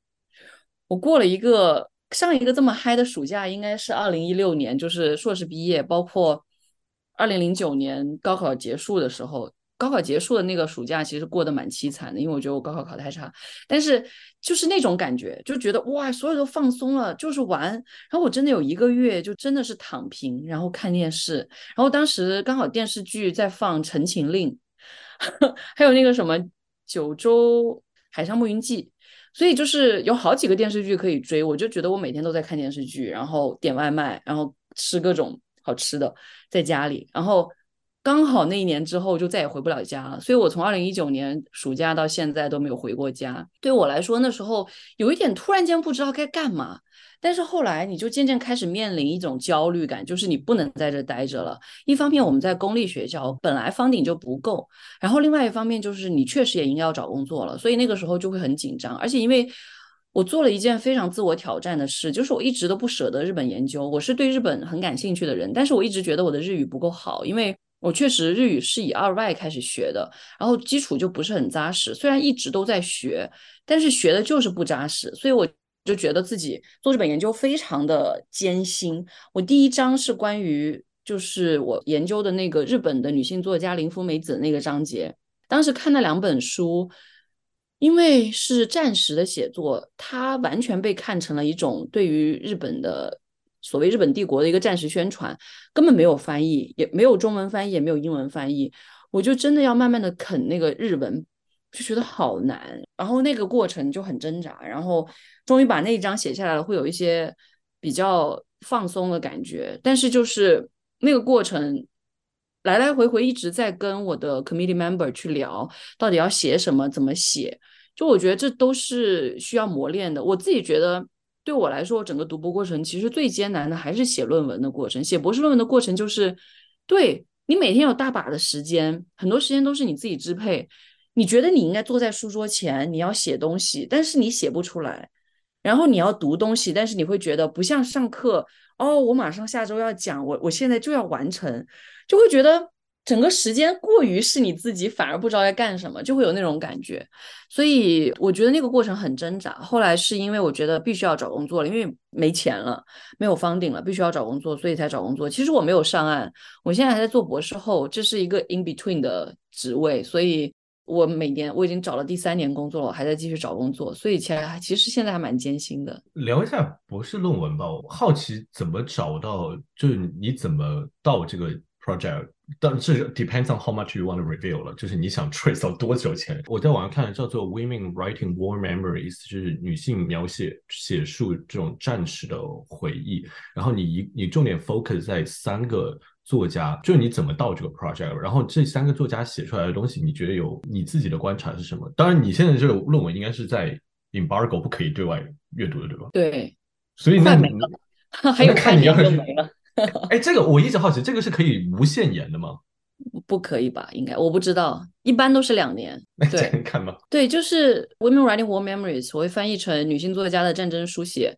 我过了一个上一个这么嗨的暑假，应该是二零一六年，就是硕士毕业，包括二零零九年高考结束的时候。高考结束的那个暑假，其实过得蛮凄惨的，因为我觉得我高考考太差。但是就是那种感觉，就觉得哇，所有都放松了，就是玩。然后我真的有一个月，就真的是躺平，然后看电视。然后当时刚好电视剧在放《陈情令》，[laughs] 还有那个什么《九州海上牧云记》，所以就是有好几个电视剧可以追。我就觉得我每天都在看电视剧，然后点外卖，然后吃各种好吃的，在家里，然后。刚好那一年之后就再也回不了家了，所以我从二零一九年暑假到现在都没有回过家。对我来说，那时候有一点突然间不知道该干嘛，但是后来你就渐渐开始面临一种焦虑感，就是你不能在这待着了。一方面我们在公立学校本来房顶就不够，然后另外一方面就是你确实也应该要找工作了，所以那个时候就会很紧张。而且因为我做了一件非常自我挑战的事，就是我一直都不舍得日本研究，我是对日本很感兴趣的人，但是我一直觉得我的日语不够好，因为。我确实日语是以二外开始学的，然后基础就不是很扎实。虽然一直都在学，但是学的就是不扎实，所以我就觉得自己做日本研究非常的艰辛。我第一章是关于就是我研究的那个日本的女性作家林芙美子那个章节。当时看那两本书，因为是战时的写作，它完全被看成了一种对于日本的。所谓日本帝国的一个战时宣传，根本没有翻译，也没有中文翻译，也没有英文翻译。我就真的要慢慢的啃那个日文，就觉得好难。然后那个过程就很挣扎，然后终于把那一章写下来了，会有一些比较放松的感觉。但是就是那个过程来来回回一直在跟我的 committee member 去聊，到底要写什么，怎么写。就我觉得这都是需要磨练的。我自己觉得。对我来说，我整个读博过程其实最艰难的还是写论文的过程。写博士论文的过程就是，对你每天有大把的时间，很多时间都是你自己支配。你觉得你应该坐在书桌前，你要写东西，但是你写不出来。然后你要读东西，但是你会觉得不像上课哦，我马上下周要讲，我我现在就要完成，就会觉得。整个时间过于是你自己，反而不知道该干什么，就会有那种感觉。所以我觉得那个过程很挣扎。后来是因为我觉得必须要找工作了，因为没钱了，没有房顶了，必须要找工作，所以才找工作。其实我没有上岸，我现在还在做博士后，这是一个 in between 的职位。所以我每年我已经找了第三年工作了，我还在继续找工作，所以其实其实现在还蛮艰辛的。聊一下博士论文吧，我好奇怎么找到，就是你怎么到这个 project。但是 depends on how much you want to reveal 了，就是你想 trace 到多久前。我在网上看的叫做 Women Writing War Memories，就是女性描写写述这种战士的回忆。然后你一你重点 focus 在三个作家，就是你怎么到这个 project。然后这三个作家写出来的东西，你觉得有你自己的观察是什么？当然，你现在这个论文应该是在 embargo 不可以对外阅读的，对吧？对。所以那你 [laughs] 还有看你要是没了。哎，这个我一直好奇，这个是可以无限延的吗？不可以吧？应该我不知道，一般都是两年。对，看吧。对，就是 Women Writing War Memories，我会翻译成女性作家的战争书写。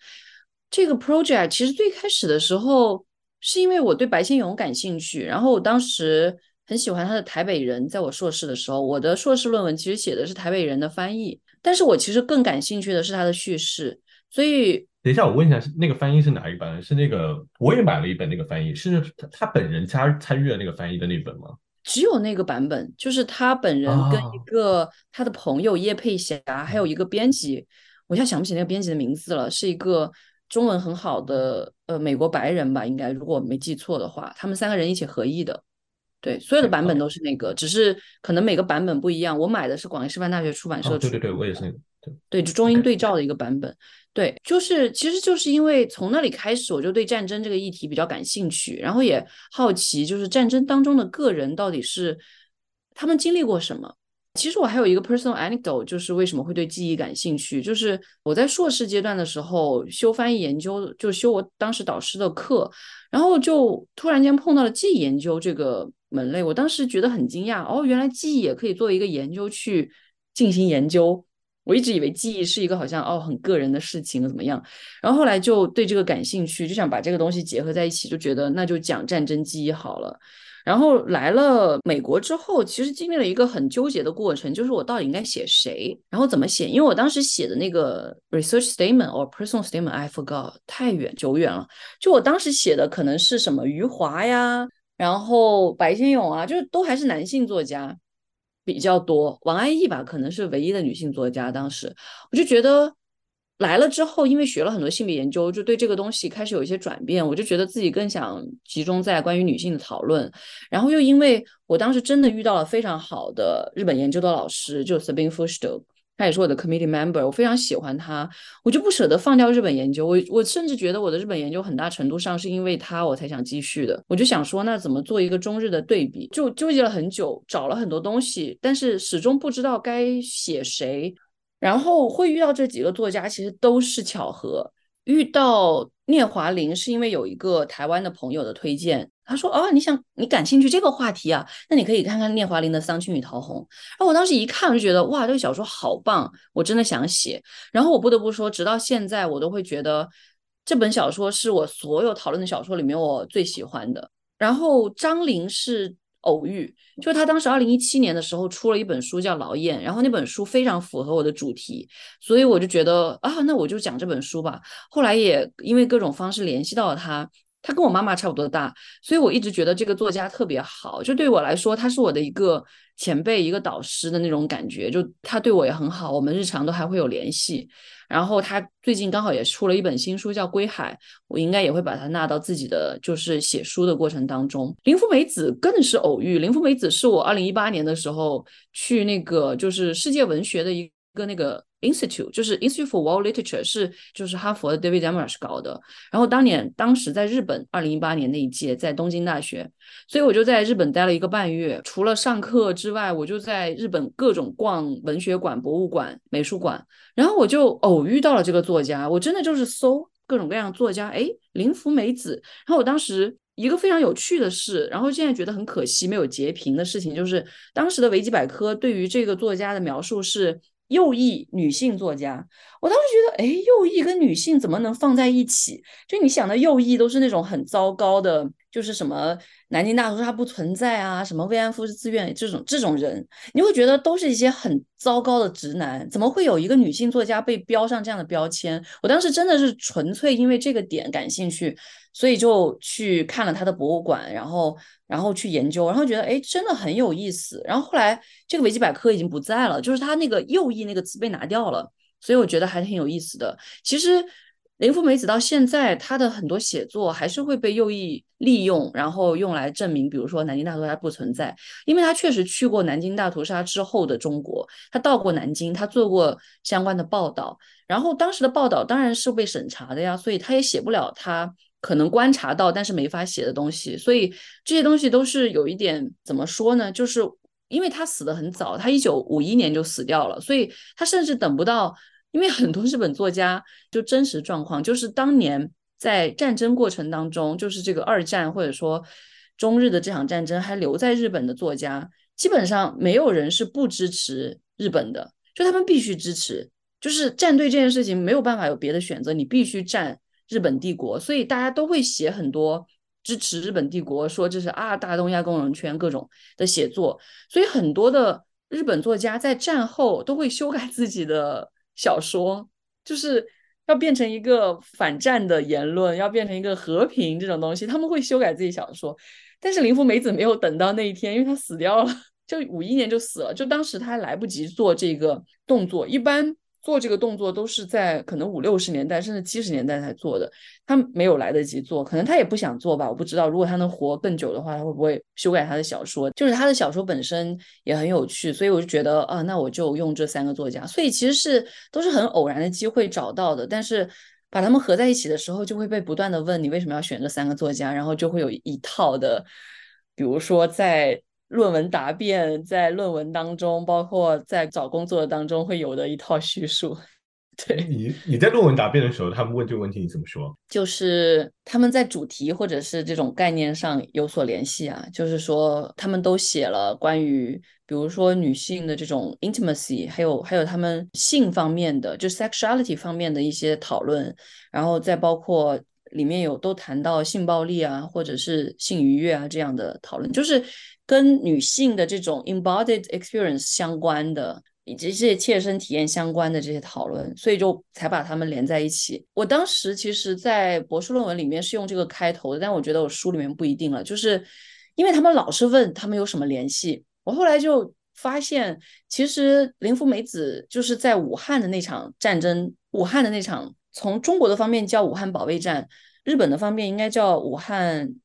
这个 project 其实最开始的时候是因为我对白先勇感兴趣，然后我当时很喜欢他的《台北人》。在我硕士的时候，我的硕士论文其实写的是《台北人》的翻译，但是我其实更感兴趣的是他的叙事。所以，等一下，我问一下，是那个翻译是哪一版？是那个我也买了一本那个翻译，是他他本人加参与了那个翻译的那本吗？只有那个版本，就是他本人跟一个他的朋友叶佩霞，还有一个编辑，我现在想不起那个编辑的名字了，是一个。中文很好的呃美国白人吧，应该如果没记错的话，他们三个人一起合译的，对，所有的版本都是那个，只是可能每个版本不一样。我买的是广西师范大学出版社出，对对对，我也是那个，对对，就中英对照的一个版本，对，就是其实就是因为从那里开始，我就对战争这个议题比较感兴趣，然后也好奇，就是战争当中的个人到底是他们经历过什么。其实我还有一个 personal anecdote，就是为什么会对记忆感兴趣。就是我在硕士阶段的时候修翻译研究，就修我当时导师的课，然后就突然间碰到了记忆研究这个门类。我当时觉得很惊讶，哦，原来记忆也可以作为一个研究去进行研究。我一直以为记忆是一个好像哦很个人的事情怎么样，然后后来就对这个感兴趣，就想把这个东西结合在一起，就觉得那就讲战争记忆好了。然后来了美国之后，其实经历了一个很纠结的过程，就是我到底应该写谁，然后怎么写？因为我当时写的那个 research statement or personal statement，I forgot，太远久远了。就我当时写的可能是什么余华呀，然后白先勇啊，就是都还是男性作家比较多。王安忆吧，可能是唯一的女性作家。当时我就觉得。来了之后，因为学了很多性别研究，就对这个东西开始有一些转变。我就觉得自己更想集中在关于女性的讨论。然后又因为我当时真的遇到了非常好的日本研究的老师，就 Sabine Fushdo，他也是我的 committee member，我非常喜欢他，我就不舍得放掉日本研究。我我甚至觉得我的日本研究很大程度上是因为他我才想继续的。我就想说，那怎么做一个中日的对比？就纠结了很久，找了很多东西，但是始终不知道该写谁。然后会遇到这几个作家，其实都是巧合。遇到聂华苓是因为有一个台湾的朋友的推荐，他说：“哦，你想你感兴趣这个话题啊？那你可以看看聂华苓的《桑青与桃红》。”然后我当时一看，就觉得哇，这个小说好棒，我真的想写。然后我不得不说，直到现在，我都会觉得这本小说是我所有讨论的小说里面我最喜欢的。然后张玲是。偶遇，就是他当时二零一七年的时候出了一本书叫《劳燕》，然后那本书非常符合我的主题，所以我就觉得啊，那我就讲这本书吧。后来也因为各种方式联系到了他，他跟我妈妈差不多大，所以我一直觉得这个作家特别好，就对我来说，他是我的一个前辈、一个导师的那种感觉，就他对我也很好，我们日常都还会有联系。然后他最近刚好也出了一本新书，叫《归海》，我应该也会把它纳到自己的就是写书的过程当中。林芙美子更是偶遇，林芙美子是我二零一八年的时候去那个就是世界文学的一个那个。Institute 就是 Institute for World Literature 是就是哈佛的 David Demers 搞的，然后当年当时在日本，二零一八年那一届在东京大学，所以我就在日本待了一个半月，除了上课之外，我就在日本各种逛文学馆、博物馆、美术馆，然后我就偶遇到了这个作家，我真的就是搜各种各样作家，哎，林芙美子，然后我当时一个非常有趣的事，然后现在觉得很可惜没有截屏的事情，就是当时的维基百科对于这个作家的描述是。右翼女性作家，我当时觉得，哎，右翼跟女性怎么能放在一起？就你想的右翼都是那种很糟糕的，就是什么南京大屠杀不存在啊，什么慰安妇是自愿这种这种人，你会觉得都是一些很糟糕的直男，怎么会有一个女性作家被标上这样的标签？我当时真的是纯粹因为这个点感兴趣。所以就去看了他的博物馆，然后然后去研究，然后觉得哎，真的很有意思。然后后来这个维基百科已经不在了，就是他那个右翼那个词被拿掉了，所以我觉得还挺有意思的。其实林芙美子到现在，他的很多写作还是会被右翼利用，然后用来证明，比如说南京大屠杀不存在，因为他确实去过南京大屠杀之后的中国，他到过南京，他做过相关的报道，然后当时的报道当然是被审查的呀，所以他也写不了他。可能观察到，但是没法写的东西，所以这些东西都是有一点怎么说呢？就是因为他死的很早，他一九五一年就死掉了，所以他甚至等不到。因为很多日本作家就真实状况，就是当年在战争过程当中，就是这个二战或者说中日的这场战争还留在日本的作家，基本上没有人是不支持日本的，就他们必须支持，就是站队这件事情没有办法有别的选择，你必须站。日本帝国，所以大家都会写很多支持日本帝国，说这是啊大东亚共荣圈各种的写作，所以很多的日本作家在战后都会修改自己的小说，就是要变成一个反战的言论，要变成一个和平这种东西，他们会修改自己小说。但是林芙美子没有等到那一天，因为她死掉了，[laughs] 就五一年就死了，就当时她还来不及做这个动作，一般。做这个动作都是在可能五六十年代甚至七十年代才做的，他没有来得及做，可能他也不想做吧，我不知道。如果他能活更久的话，他会不会修改他的小说？就是他的小说本身也很有趣，所以我就觉得啊，那我就用这三个作家。所以其实是都是很偶然的机会找到的，但是把他们合在一起的时候，就会被不断的问你为什么要选这三个作家，然后就会有一套的，比如说在。论文答辩在论文当中，包括在找工作当中会有的一套叙述。[laughs] 对你，你在论文答辩的时候，他们问这个问题，你怎么说？就是他们在主题或者是这种概念上有所联系啊。就是说，他们都写了关于，比如说女性的这种 intimacy，还有还有他们性方面的，就 sexuality 方面的一些讨论，然后再包括里面有都谈到性暴力啊，或者是性愉悦啊这样的讨论，就是。跟女性的这种 embodied experience 相关的，以及这些切身体验相关的这些讨论，所以就才把它们连在一起。我当时其实，在博士论文里面是用这个开头的，但我觉得我书里面不一定了，就是因为他们老是问他们有什么联系。我后来就发现，其实林福美子就是在武汉的那场战争，武汉的那场，从中国的方面叫武汉保卫战，日本的方面应该叫武汉。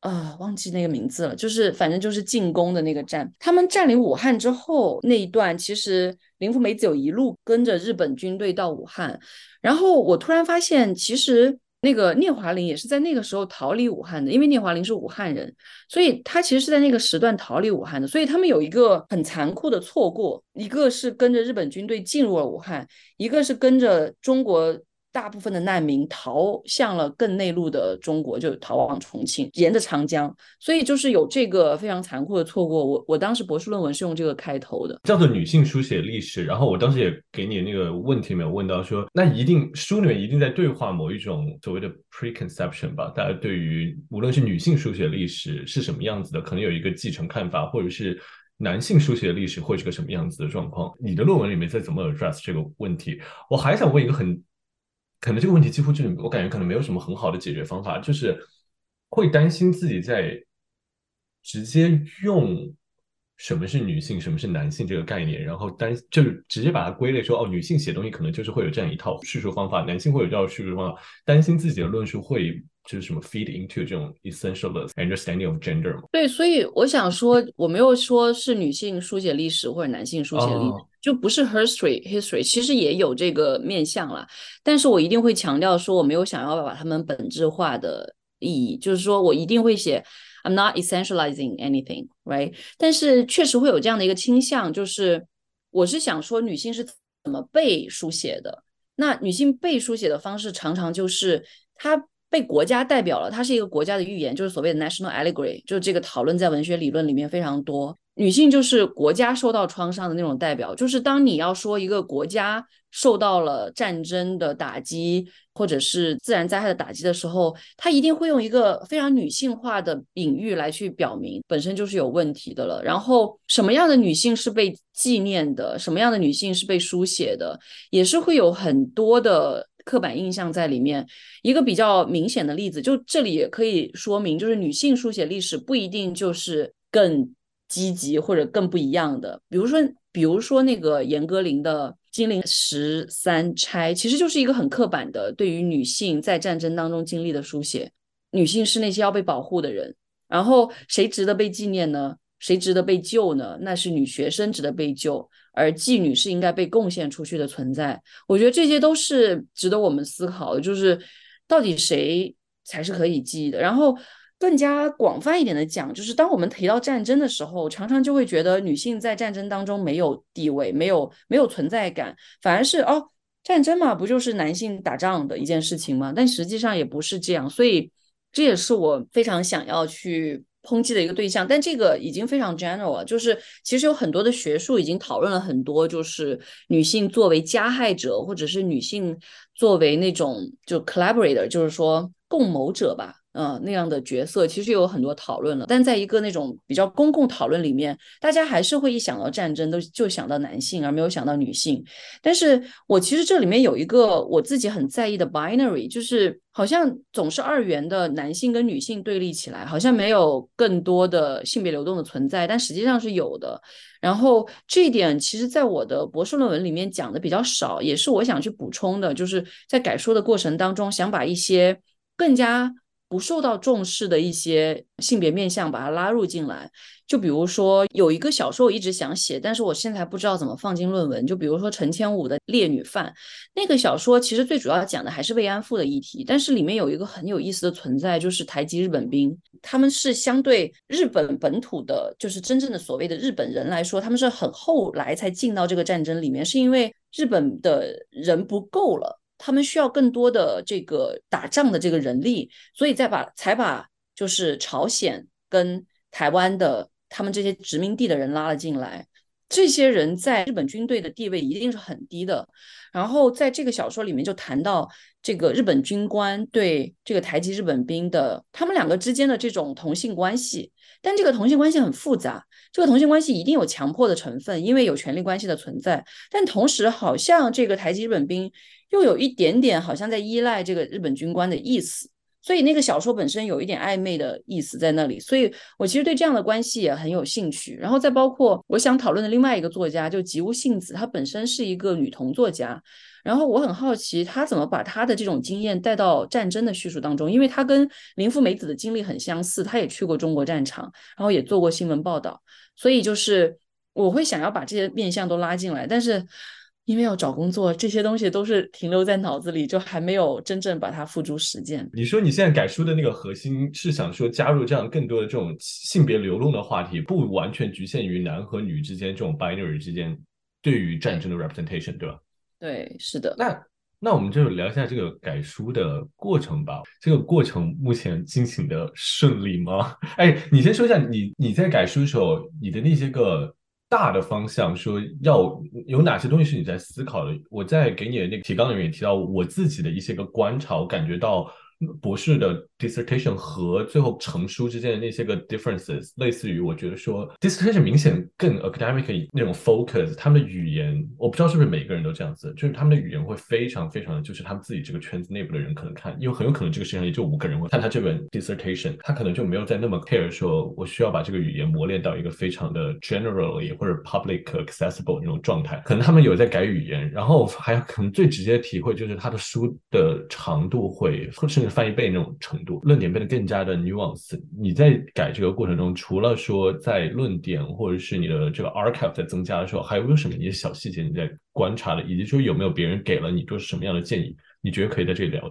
啊，忘记那个名字了，就是反正就是进攻的那个战。他们占领武汉之后那一段，其实林福美子有一路跟着日本军队到武汉。然后我突然发现，其实那个聂华苓也是在那个时候逃离武汉的，因为聂华苓是武汉人，所以他其实是在那个时段逃离武汉的。所以他们有一个很残酷的错过，一个是跟着日本军队进入了武汉，一个是跟着中国。大部分的难民逃向了更内陆的中国，就逃往重庆，沿着长江，所以就是有这个非常残酷的错过。我我当时博士论文是用这个开头的，叫做女性书写历史。然后我当时也给你那个问题没有问到，说那一定书里面一定在对话某一种所谓的 preconception 吧？大家对于无论是女性书写历史是什么样子的，可能有一个继承看法，或者是男性书写历史会是个什么样子的状况。你的论文里面在怎么 address 这个问题？我还想问一个很。可能这个问题几乎就是我感觉可能没有什么很好的解决方法，就是会担心自己在直接用什么是女性，什么是男性这个概念，然后担就是直接把它归类说哦，女性写东西可能就是会有这样一套叙述方法，男性会有这样叙述方法，担心自己的论述会就是什么 feed into 这种 essentialist understanding of gender 吗？对，所以我想说，我没有说是女性书写历史或者男性书写历史。就不是 history history，其实也有这个面向了，但是我一定会强调说，我没有想要把它们本质化的意义，就是说我一定会写 I'm not essentializing anything，right？但是确实会有这样的一个倾向，就是我是想说女性是怎么被书写的，那女性被书写的方式常常就是她被国家代表了，它是一个国家的预言，就是所谓的 national allegory，就是这个讨论在文学理论里面非常多。女性就是国家受到创伤的那种代表，就是当你要说一个国家受到了战争的打击，或者是自然灾害的打击的时候，她一定会用一个非常女性化的隐喻来去表明，本身就是有问题的了。然后什么样的女性是被纪念的，什么样的女性是被书写的，也是会有很多的刻板印象在里面。一个比较明显的例子，就这里也可以说明，就是女性书写历史不一定就是更。积极或者更不一样的，比如说，比如说那个严歌苓的《金陵十三钗》，其实就是一个很刻板的对于女性在战争当中经历的书写。女性是那些要被保护的人，然后谁值得被纪念呢？谁值得被救呢？那是女学生值得被救，而妓女是应该被贡献出去的存在。我觉得这些都是值得我们思考的，就是到底谁才是可以记忆的。然后。更加广泛一点的讲，就是当我们提到战争的时候，常常就会觉得女性在战争当中没有地位，没有没有存在感，反而是哦，战争嘛，不就是男性打仗的一件事情吗？但实际上也不是这样，所以这也是我非常想要去抨击的一个对象，但这个已经非常 general 了，就是其实有很多的学术已经讨论了很多，就是女性作为加害者，或者是女性作为那种就 collaborator，就是说共谋者吧。嗯，那样的角色其实有很多讨论了，但在一个那种比较公共讨论里面，大家还是会一想到战争都就想到男性，而没有想到女性。但是我其实这里面有一个我自己很在意的 binary，就是好像总是二元的男性跟女性对立起来，好像没有更多的性别流动的存在，但实际上是有的。然后这一点其实在我的博士论文里面讲的比较少，也是我想去补充的，就是在改说的过程当中，想把一些更加。不受到重视的一些性别面相，把它拉入进来。就比如说，有一个小说我一直想写，但是我现在不知道怎么放进论文。就比如说陈千武的《烈女犯》，那个小说其实最主要讲的还是慰安妇的议题，但是里面有一个很有意思的存在，就是台籍日本兵，他们是相对日本本土的，就是真正的所谓的日本人来说，他们是很后来才进到这个战争里面，是因为日本的人不够了。他们需要更多的这个打仗的这个人力，所以再把才把就是朝鲜跟台湾的他们这些殖民地的人拉了进来。这些人在日本军队的地位一定是很低的。然后在这个小说里面就谈到这个日本军官对这个台籍日本兵的他们两个之间的这种同性关系，但这个同性关系很复杂，这个同性关系一定有强迫的成分，因为有权力关系的存在。但同时，好像这个台籍日本兵。又有一点点好像在依赖这个日本军官的意思，所以那个小说本身有一点暧昧的意思在那里，所以我其实对这样的关系也很有兴趣。然后再包括我想讨论的另外一个作家，就吉屋幸子，她本身是一个女同作家，然后我很好奇她怎么把她的这种经验带到战争的叙述当中，因为她跟林富美子的经历很相似，她也去过中国战场，然后也做过新闻报道，所以就是我会想要把这些面相都拉进来，但是。因为要找工作，这些东西都是停留在脑子里，就还没有真正把它付诸实践。你说你现在改书的那个核心是想说加入这样更多的这种性别流动的话题，不完全局限于男和女之间这种 binary 之间对于战争的 representation，对吧？对，是的。那那我们就聊一下这个改书的过程吧。这个过程目前进行的顺利吗？[laughs] 哎，你先说一下你你在改书的时候，你的那些个。大的方向说要有哪些东西是你在思考的？我在给你的那个提纲里面也提到我自己的一些个观察，我感觉到。博士的 dissertation 和最后成书之间的那些个 differences，类似于我觉得说 dissertation 明显更 academic 那种 focus，他们的语言我不知道是不是每个人都这样子，就是他们的语言会非常非常的，就是他们自己这个圈子内部的人可能看，因为很有可能这个世界上也就五个人会看他这本 dissertation，他可能就没有在那么 care 说我需要把这个语言磨练到一个非常的 generally 或者 public accessible 那种状态，可能他们有在改语言，然后还有可能最直接的体会就是他的书的长度会甚至。翻一倍那种程度，论点变得更加的 nuance。你在改这个过程中，除了说在论点或者是你的这个 archive 在增加的时候，还有没有什么一些小细节你在观察的，以及说有没有别人给了你就是什么样的建议？你觉得可以在这里聊？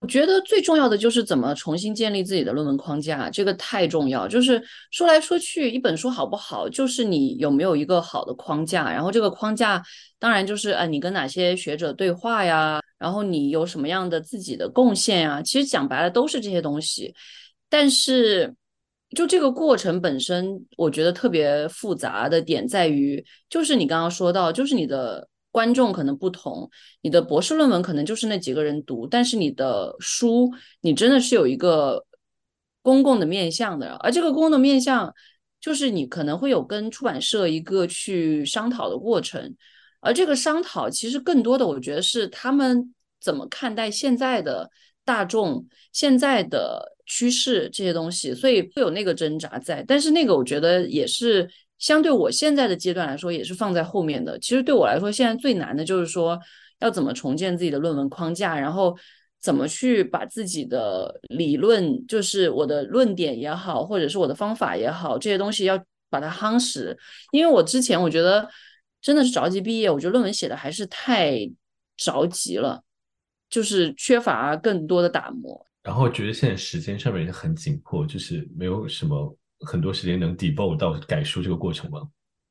我觉得最重要的就是怎么重新建立自己的论文框架，这个太重要。就是说来说去，一本书好不好，就是你有没有一个好的框架。然后这个框架，当然就是呃，你跟哪些学者对话呀，然后你有什么样的自己的贡献呀。其实讲白了都是这些东西。但是就这个过程本身，我觉得特别复杂的点在于，就是你刚刚说到，就是你的。观众可能不同，你的博士论文可能就是那几个人读，但是你的书，你真的是有一个公共的面向的，而这个公共的面向，就是你可能会有跟出版社一个去商讨的过程，而这个商讨其实更多的，我觉得是他们怎么看待现在的大众、现在的趋势这些东西，所以会有那个挣扎在，但是那个我觉得也是。相对我现在的阶段来说，也是放在后面的。其实对我来说，现在最难的就是说，要怎么重建自己的论文框架，然后怎么去把自己的理论，就是我的论点也好，或者是我的方法也好，这些东西要把它夯实。因为我之前我觉得真的是着急毕业，我觉得论文写的还是太着急了，就是缺乏更多的打磨。然后觉得现在时间上面也很紧迫，就是没有什么。很多时间能 debug 到改书这个过程吗？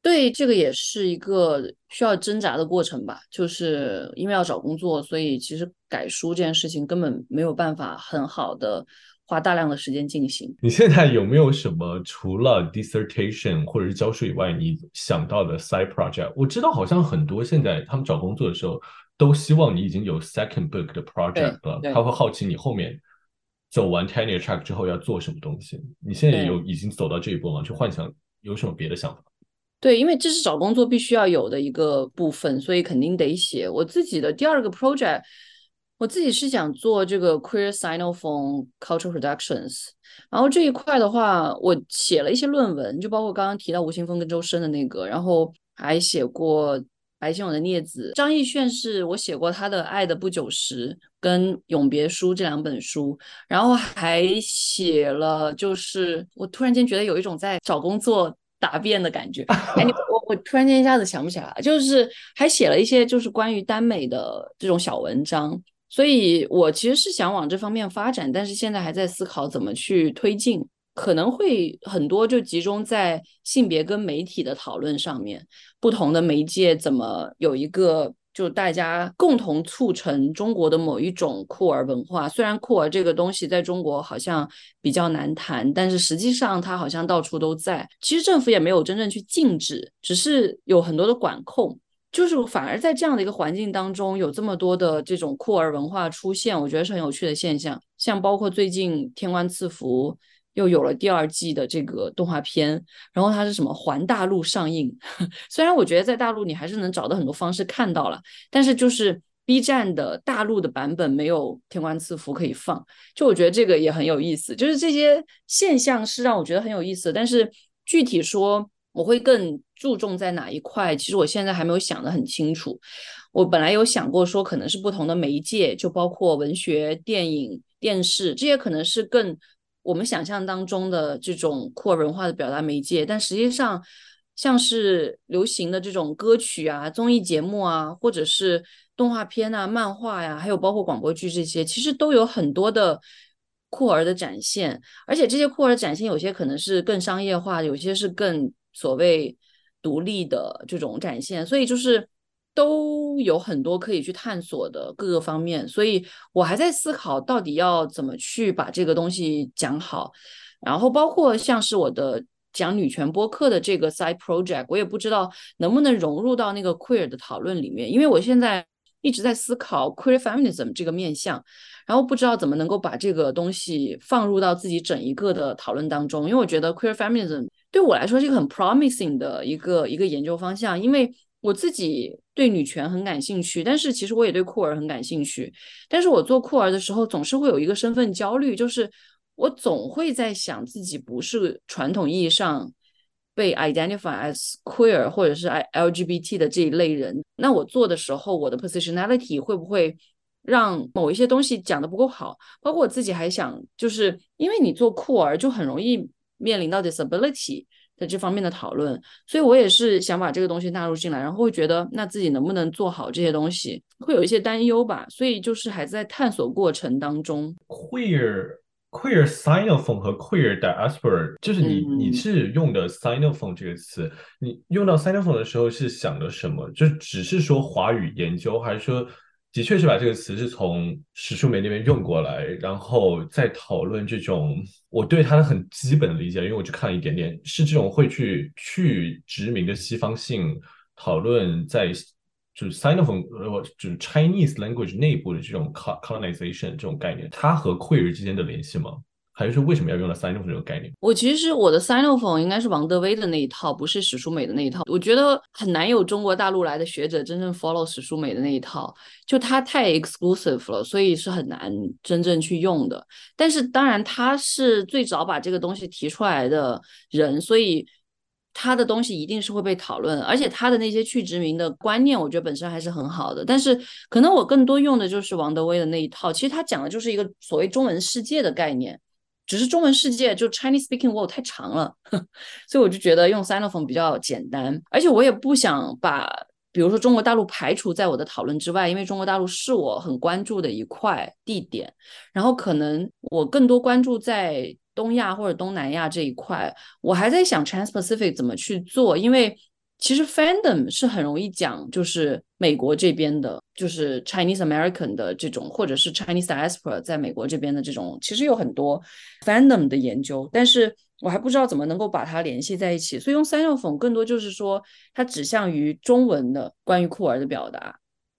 对，这个也是一个需要挣扎的过程吧。就是因为要找工作，所以其实改书这件事情根本没有办法很好的花大量的时间进行。你现在有没有什么除了 dissertation 或者是教书以外，你想到的 side project？我知道好像很多现在他们找工作的时候都希望你已经有 second book 的 project 了，他会好奇你后面走完 tenure track 之后要做什么东西。你现在有已经走到这一步吗？去幻想有什么别的想法？对，因为这是找工作必须要有的一个部分，所以肯定得写。我自己的第二个 project，我自己是想做这个 queer sinophone cultural productions。然后这一块的话，我写了一些论文，就包括刚刚提到吴青峰跟周深的那个，然后还写过白先勇的《孽子》，张艺炫是我写过他的《爱的不久时》跟《永别书》这两本书，然后还写了，就是我突然间觉得有一种在找工作。答辩的感觉，[laughs] 哎，你我我突然间一下子想不起来，就是还写了一些就是关于耽美的这种小文章，所以我其实是想往这方面发展，但是现在还在思考怎么去推进，可能会很多就集中在性别跟媒体的讨论上面，不同的媒介怎么有一个。就大家共同促成中国的某一种酷儿文化。虽然酷儿这个东西在中国好像比较难谈，但是实际上它好像到处都在。其实政府也没有真正去禁止，只是有很多的管控。就是反而在这样的一个环境当中，有这么多的这种酷儿文化出现，我觉得是很有趣的现象。像包括最近《天官赐福》。又有了第二季的这个动画片，然后它是什么环大陆上映？[laughs] 虽然我觉得在大陆你还是能找到很多方式看到了，但是就是 B 站的大陆的版本没有《天官赐福》可以放，就我觉得这个也很有意思。就是这些现象是让我觉得很有意思，但是具体说我会更注重在哪一块，其实我现在还没有想得很清楚。我本来有想过说可能是不同的媒介，就包括文学、电影、电视这些，可能是更。我们想象当中的这种酷儿文化的表达媒介，但实际上，像是流行的这种歌曲啊、综艺节目啊，或者是动画片啊、漫画呀，还有包括广播剧这些，其实都有很多的酷儿的展现。而且这些酷儿的展现，有些可能是更商业化，有些是更所谓独立的这种展现。所以就是。都有很多可以去探索的各个方面，所以我还在思考到底要怎么去把这个东西讲好。然后包括像是我的讲女权播客的这个 side project，我也不知道能不能融入到那个 queer 的讨论里面，因为我现在一直在思考 queer feminism 这个面向，然后不知道怎么能够把这个东西放入到自己整一个的讨论当中，因为我觉得 queer feminism 对我来说是一个很 promising 的一个一个研究方向，因为。我自己对女权很感兴趣，但是其实我也对酷儿很感兴趣。但是我做酷儿的时候，总是会有一个身份焦虑，就是我总会在想自己不是传统意义上被 identify as queer 或者是 I L G B T 的这一类人。那我做的时候，我的 positionality 会不会让某一些东西讲的不够好？包括我自己还想，就是因为你做酷儿，就很容易面临到 disability。在这方面的讨论，所以我也是想把这个东西纳入进来，然后会觉得那自己能不能做好这些东西，会有一些担忧吧。所以就是还在探索过程当中。Queer queer sinophone 和 queer diaspora，就是你你是用的 sinophone 这个词，你用到 sinophone 的时候是想的什么？就只是说华语研究，还是说？的确是把这个词是从史书梅那边用过来，然后再讨论这种我对它的很基本的理解，因为我只看了一点点，是这种会去去殖民的西方性讨论，在就是 Sinophone 呃就是 Chinese language 内部的这种 colonization 这种概念，它和会日之间的联系吗？还是说为什么要用到 sinophone 这个概念？我其实我的 sinophone 应该是王德威的那一套，不是史书美的那一套。我觉得很难有中国大陆来的学者真正 follow 史书美的那一套，就它太 exclusive 了，所以是很难真正去用的。但是当然他是最早把这个东西提出来的人，所以他的东西一定是会被讨论。而且他的那些去殖民的观念，我觉得本身还是很好的。但是可能我更多用的就是王德威的那一套，其实他讲的就是一个所谓中文世界的概念。只是中文世界就 Chinese speaking world 太长了，[laughs] 所以我就觉得用 Sinophone 比较简单，而且我也不想把比如说中国大陆排除在我的讨论之外，因为中国大陆是我很关注的一块地点，然后可能我更多关注在东亚或者东南亚这一块，我还在想 Trans Pacific 怎么去做，因为其实 fandom 是很容易讲，就是美国这边的，就是 Chinese American 的这种，或者是 Chinese diaspora 在美国这边的这种，其实有很多 fandom 的研究，但是我还不知道怎么能够把它联系在一起。所以用三六讽更多就是说，它指向于中文的关于酷儿的表达，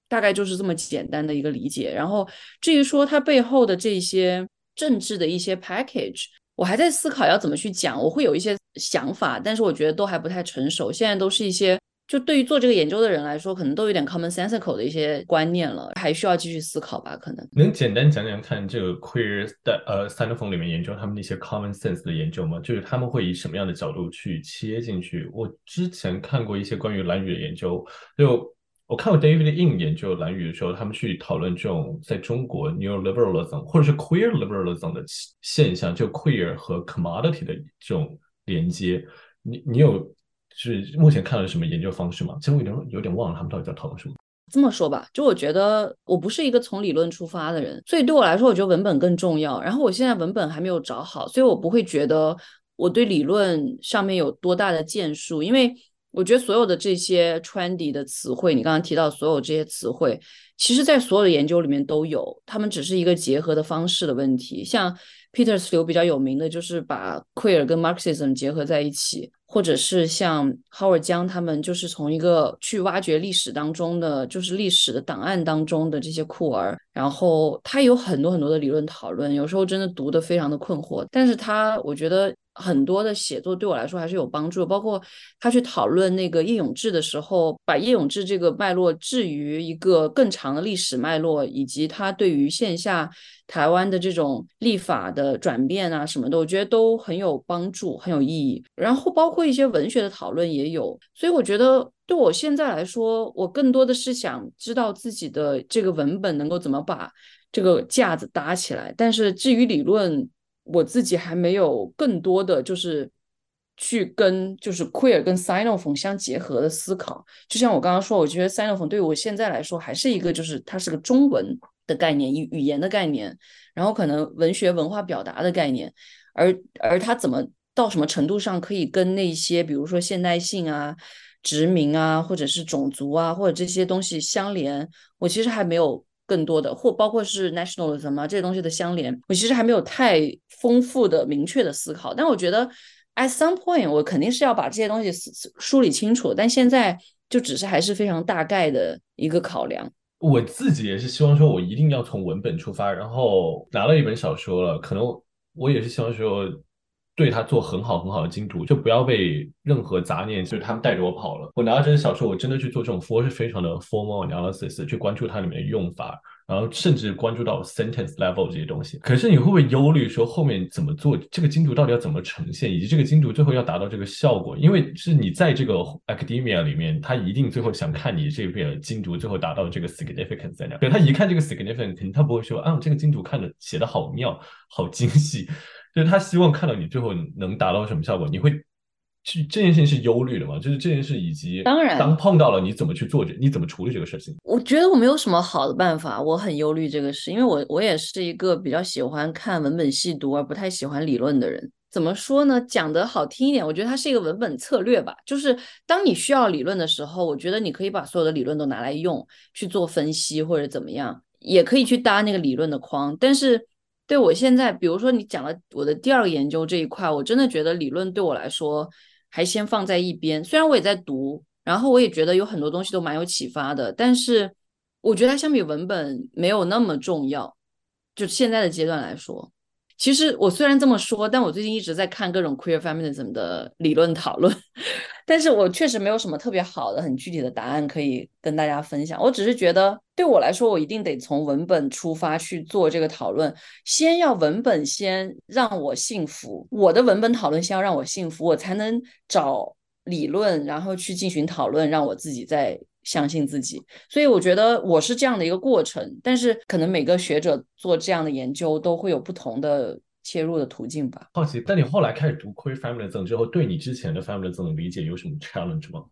大概就是这么简单的一个理解。然后至于说它背后的这些政治的一些 package。我还在思考要怎么去讲，我会有一些想法，但是我觉得都还不太成熟。现在都是一些，就对于做这个研究的人来说，可能都有点 commonsensical 的一些观念了，还需要继续思考吧。可能能简单讲讲看这个 queer 的呃 s t a n d o 里面研究他们那些 common sense 的研究吗？就是他们会以什么样的角度去切进去？我之前看过一些关于蓝语的研究，就。我看过 David In 研究蓝语的时候，他们去讨论这种在中国 neoliberalism 或者是 queer liberalism 的现象，就 queer 和 commodity 的这种连接。你你有是目前看了什么研究方式吗？其实我有点有点忘了他们到底在讨论什么。这么说吧，就我觉得我不是一个从理论出发的人，所以对我来说，我觉得文本更重要。然后我现在文本还没有找好，所以我不会觉得我对理论上面有多大的建树，因为。我觉得所有的这些 trendy 的词汇，你刚刚提到所有这些词汇，其实在所有的研究里面都有，他们只是一个结合的方式的问题。像 Peters 流比较有名的就是把 queer 跟 Marxism 结合在一起，或者是像 Howard 江他们就是从一个去挖掘历史当中的，就是历史的档案当中的这些酷儿，然后他有很多很多的理论讨论，有时候真的读得非常的困惑，但是他我觉得。很多的写作对我来说还是有帮助，包括他去讨论那个叶永志的时候，把叶永志这个脉络置于一个更长的历史脉络，以及他对于线下台湾的这种立法的转变啊什么的，我觉得都很有帮助，很有意义。然后包括一些文学的讨论也有，所以我觉得对我现在来说，我更多的是想知道自己的这个文本能够怎么把这个架子搭起来，但是至于理论。我自己还没有更多的就是去跟就是 queer 跟 sinophone 相结合的思考，就像我刚刚说，我觉得 sinophone 对我现在来说还是一个就是它是个中文的概念，语语言的概念，然后可能文学文化表达的概念，而而它怎么到什么程度上可以跟那些比如说现代性啊、殖民啊，或者是种族啊，或者这些东西相连，我其实还没有。更多的，或包括是 nationalism 啊这些东西的相连，我其实还没有太丰富的、明确的思考。但我觉得，at some point，我肯定是要把这些东西梳理清楚。但现在就只是还是非常大概的一个考量。我自己也是希望说，我一定要从文本出发，然后拿了一本小说了，可能我也是希望说。对他做很好很好的精读，就不要被任何杂念，就是他们带着我跑了。我拿到这些小说，我真的去做这种 for 是非常的 formal analysis，去关注它里面的用法，然后甚至关注到 sentence level 这些东西。可是你会不会忧虑说后面怎么做这个精读到底要怎么呈现，以及这个精读最后要达到这个效果？因为是你在这个 academia 里面，他一定最后想看你这篇精读最后达到这个 significance 在哪？对他一看这个 significance，肯定他不会说啊，这个精读看的写的好妙，好精细。就是他希望看到你最后能达到什么效果，你会去这件事情是忧虑的吗？就是这件事以及当然，当碰到了你怎么去做这，你怎么处理这个事情？我觉得我没有什么好的办法，我很忧虑这个事，因为我我也是一个比较喜欢看文本细读而不太喜欢理论的人。怎么说呢？讲得好听一点，我觉得它是一个文本策略吧。就是当你需要理论的时候，我觉得你可以把所有的理论都拿来用去做分析或者怎么样，也可以去搭那个理论的框，但是。对我现在，比如说你讲了我的第二个研究这一块，我真的觉得理论对我来说还先放在一边。虽然我也在读，然后我也觉得有很多东西都蛮有启发的，但是我觉得它相比文本没有那么重要。就现在的阶段来说。其实我虽然这么说，但我最近一直在看各种 queer feminism 的理论讨论，[laughs] 但是我确实没有什么特别好的、很具体的答案可以跟大家分享。我只是觉得，对我来说，我一定得从文本出发去做这个讨论，先要文本先让我幸福，我的文本讨论先要让我幸福，我才能找理论，然后去进行讨论，让我自己在。相信自己，所以我觉得我是这样的一个过程。但是可能每个学者做这样的研究都会有不同的切入的途径吧。好奇，但你后来开始读 queer feminism 之后，对你之前的 feminism 理解有什么 challenge 吗？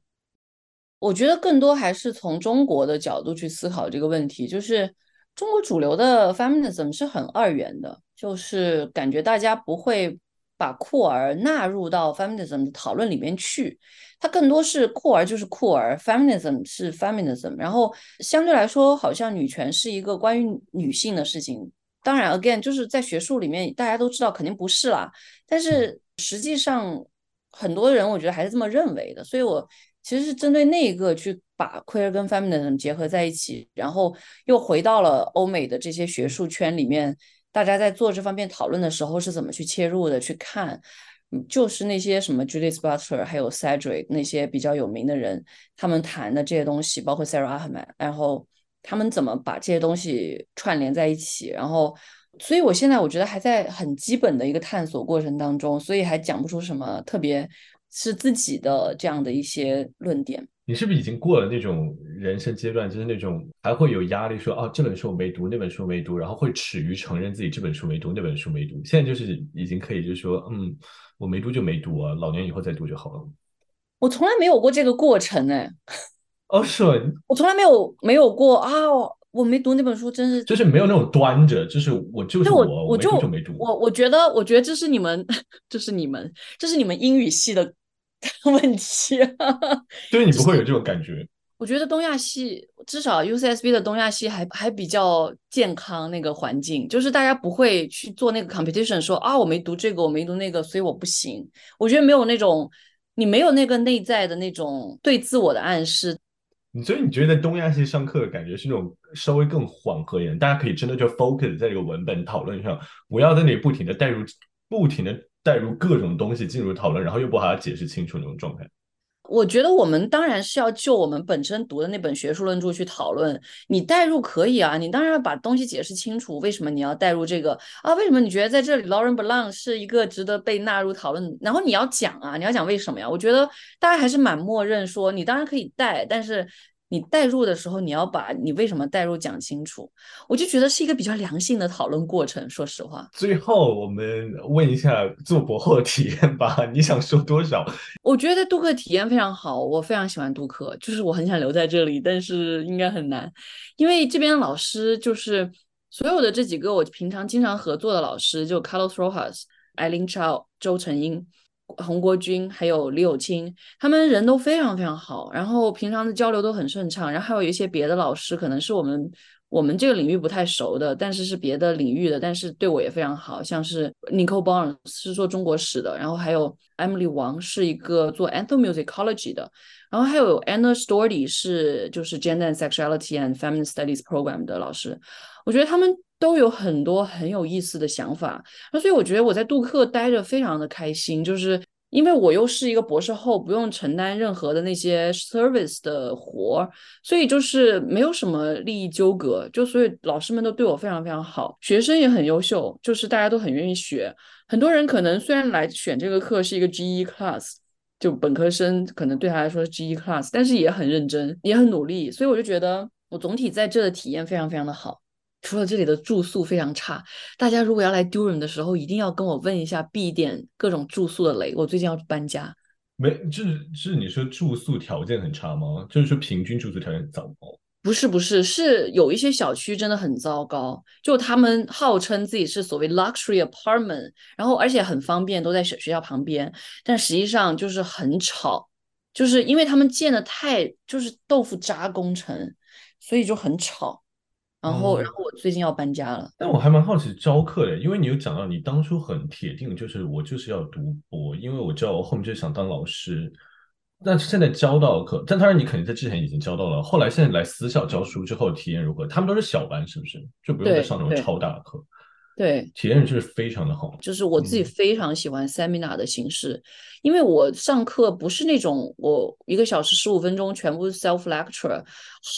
我觉得更多还是从中国的角度去思考这个问题。就是中国主流的 feminism 是很二元的，就是感觉大家不会把酷儿纳入到 feminism 的讨论里面去。它更多是酷儿就是酷儿，feminism 是 feminism。然后相对来说，好像女权是一个关于女性的事情。当然，again 就是在学术里面，大家都知道肯定不是啦。但是实际上，很多人我觉得还是这么认为的。所以我其实是针对那一个去把 queer 跟 feminism 结合在一起，然后又回到了欧美的这些学术圈里面，大家在做这方面讨论的时候是怎么去切入的，去看。就是那些什么 Judith Butler，还有 Cedric 那些比较有名的人，他们谈的这些东西，包括 Sarah Ahmed，然后他们怎么把这些东西串联在一起，然后，所以我现在我觉得还在很基本的一个探索过程当中，所以还讲不出什么特别是自己的这样的一些论点。你是不是已经过了那种人生阶段，就是那种还会有压力，说哦这本书我没读，那本书没读，然后会耻于承认自己这本书没读，那本书没读。现在就是已经可以，就是说，嗯，我没读就没读啊，老年以后再读就好了。我从来没有过这个过程哎。[laughs] 哦，是我从来没有没有过啊，我没读那本书，真是就是没有那种端着，就是我就是我，我就没读。我我觉得，我觉得这是你们，[laughs] 这是你们，这是你们英语系的。[laughs] 问题，对你不会有这种感觉。我觉得东亚系至少 UCSB 的东亚系还还比较健康，那个环境就是大家不会去做那个 competition，说啊我没读这个，我没读那个，所以我不行。我觉得没有那种你没有那个内在的那种对自我的暗示。所以你觉得在东亚系上课的感觉是那种稍微更缓和一点，大家可以真的就 focus 在这个文本讨论上，不要在那里不停的带入，不停的。带入各种东西进入讨论，然后又不好解释清楚那种状态。我觉得我们当然是要就我们本身读的那本学术论著去讨论。你带入可以啊，你当然要把东西解释清楚。为什么你要带入这个啊？为什么你觉得在这里 Lauren Blanc 是一个值得被纳入讨论？然后你要讲啊，你要讲为什么呀？我觉得大家还是蛮默认说，你当然可以带，但是。你代入的时候，你要把你为什么代入讲清楚，我就觉得是一个比较良性的讨论过程。说实话，最后我们问一下做博后的体验吧，你想说多少？我觉得杜克体验非常好，我非常喜欢杜克，就是我很想留在这里，但是应该很难，因为这边的老师就是所有的这几个我平常经常合作的老师，就 Carlos Rojas、艾琳 Chow、周成英。洪国军还有李友清，他们人都非常非常好，然后平常的交流都很顺畅。然后还有一些别的老师，可能是我们我们这个领域不太熟的，但是是别的领域的，但是对我也非常好。像是 Nicole Barnes 是做中国史的，然后还有 Emily 王是一个做 anthro musicology 的，然后还有 Anna Story 是就是 Gender and Sexuality and Feminist Studies Program 的老师。我觉得他们。都有很多很有意思的想法，那所以我觉得我在杜克待着非常的开心，就是因为我又是一个博士后，不用承担任何的那些 service 的活儿，所以就是没有什么利益纠葛，就所以老师们都对我非常非常好，学生也很优秀，就是大家都很愿意学。很多人可能虽然来选这个课是一个 GE class，就本科生可能对他来说是 GE class，但是也很认真，也很努力，所以我就觉得我总体在这的体验非常非常的好。除了这里的住宿非常差，大家如果要来 Durham 的时候，一定要跟我问一下，避一点各种住宿的雷。我最近要搬家，没，就是是你说住宿条件很差吗？就是说平均住宿条件很糟糕？不是，不是，是有一些小区真的很糟糕，就他们号称自己是所谓 luxury apartment，然后而且很方便，都在学学校旁边，但实际上就是很吵，就是因为他们建的太就是豆腐渣工程，所以就很吵。然后，然后我最近要搬家了。但我还蛮好奇招课的，因为你有讲到你当初很铁定，就是我就是要读博，因为我知道我后面就想当老师。那现在教到课，但当然你肯定在之前已经教到了。后来现在来私校教书之后体验如何？他们都是小班，是不是？就不用再上那种超大的课。对，体验是非常的好。就是我自己非常喜欢 seminar 的形式，因为我上课不是那种我一个小时十五分钟全部 self lecture，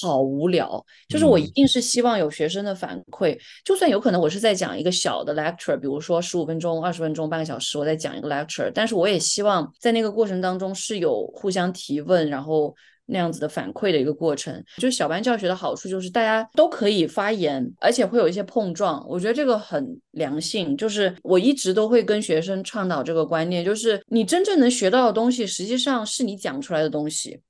好无聊。就是我一定是希望有学生的反馈，就算有可能我是在讲一个小的 lecture，比如说十五分钟、二十分钟、半个小时，我在讲一个 lecture，但是我也希望在那个过程当中是有互相提问，然后。那样子的反馈的一个过程，就小班教学的好处就是大家都可以发言，而且会有一些碰撞。我觉得这个很良性，就是我一直都会跟学生倡导这个观念，就是你真正能学到的东西，实际上是你讲出来的东西。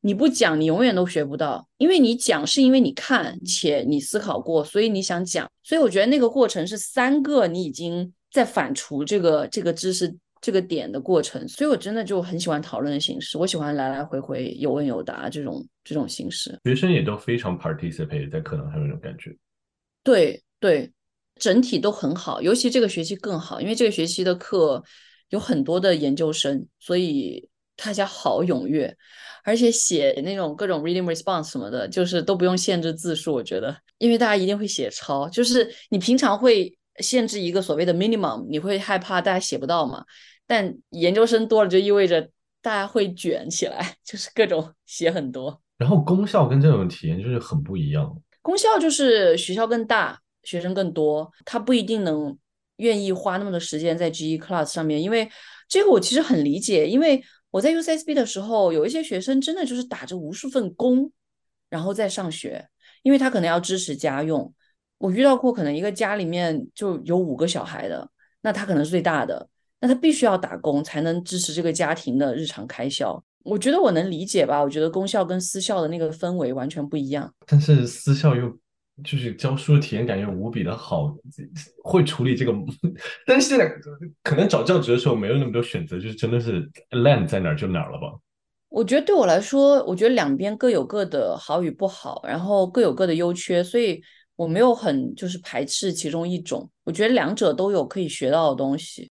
你不讲，你永远都学不到，因为你讲是因为你看且你思考过，所以你想讲。所以我觉得那个过程是三个你已经在反刍这个这个知识这个点的过程，所以我真的就很喜欢讨论的形式，我喜欢来来回回有问有答这种这种形式。学生也都非常 participate 在课堂上那种感觉。对对，整体都很好，尤其这个学期更好，因为这个学期的课有很多的研究生，所以大家好踊跃，而且写那种各种 reading response 什么的，就是都不用限制字数，我觉得，因为大家一定会写超，就是你平常会限制一个所谓的 minimum，你会害怕大家写不到嘛，但研究生多了就意味着大家会卷起来，[laughs] 就是各种写很多，然后功效跟这种体验就是很不一样。功效就是学校更大，学生更多，他不一定能愿意花那么多时间在 GE Class 上面，因为这个我其实很理解，因为我在 UCSB 的时候，有一些学生真的就是打着无数份工，然后再上学，因为他可能要支持家用。我遇到过可能一个家里面就有五个小孩的，那他可能是最大的，那他必须要打工才能支持这个家庭的日常开销。我觉得我能理解吧，我觉得公校跟私校的那个氛围完全不一样。但是私校又就是教书的体验感又无比的好，[tsk] 会处理这个。[laughs] 但是现在可能找教职的时候没有那么多选择，就是真的是 land 在哪儿就哪儿了吧？我觉得对我来说，我觉得两边各有各的好与不好，然后各有各的优缺，所以我没有很就是排斥其中一种。我觉得两者都有可以学到的东西。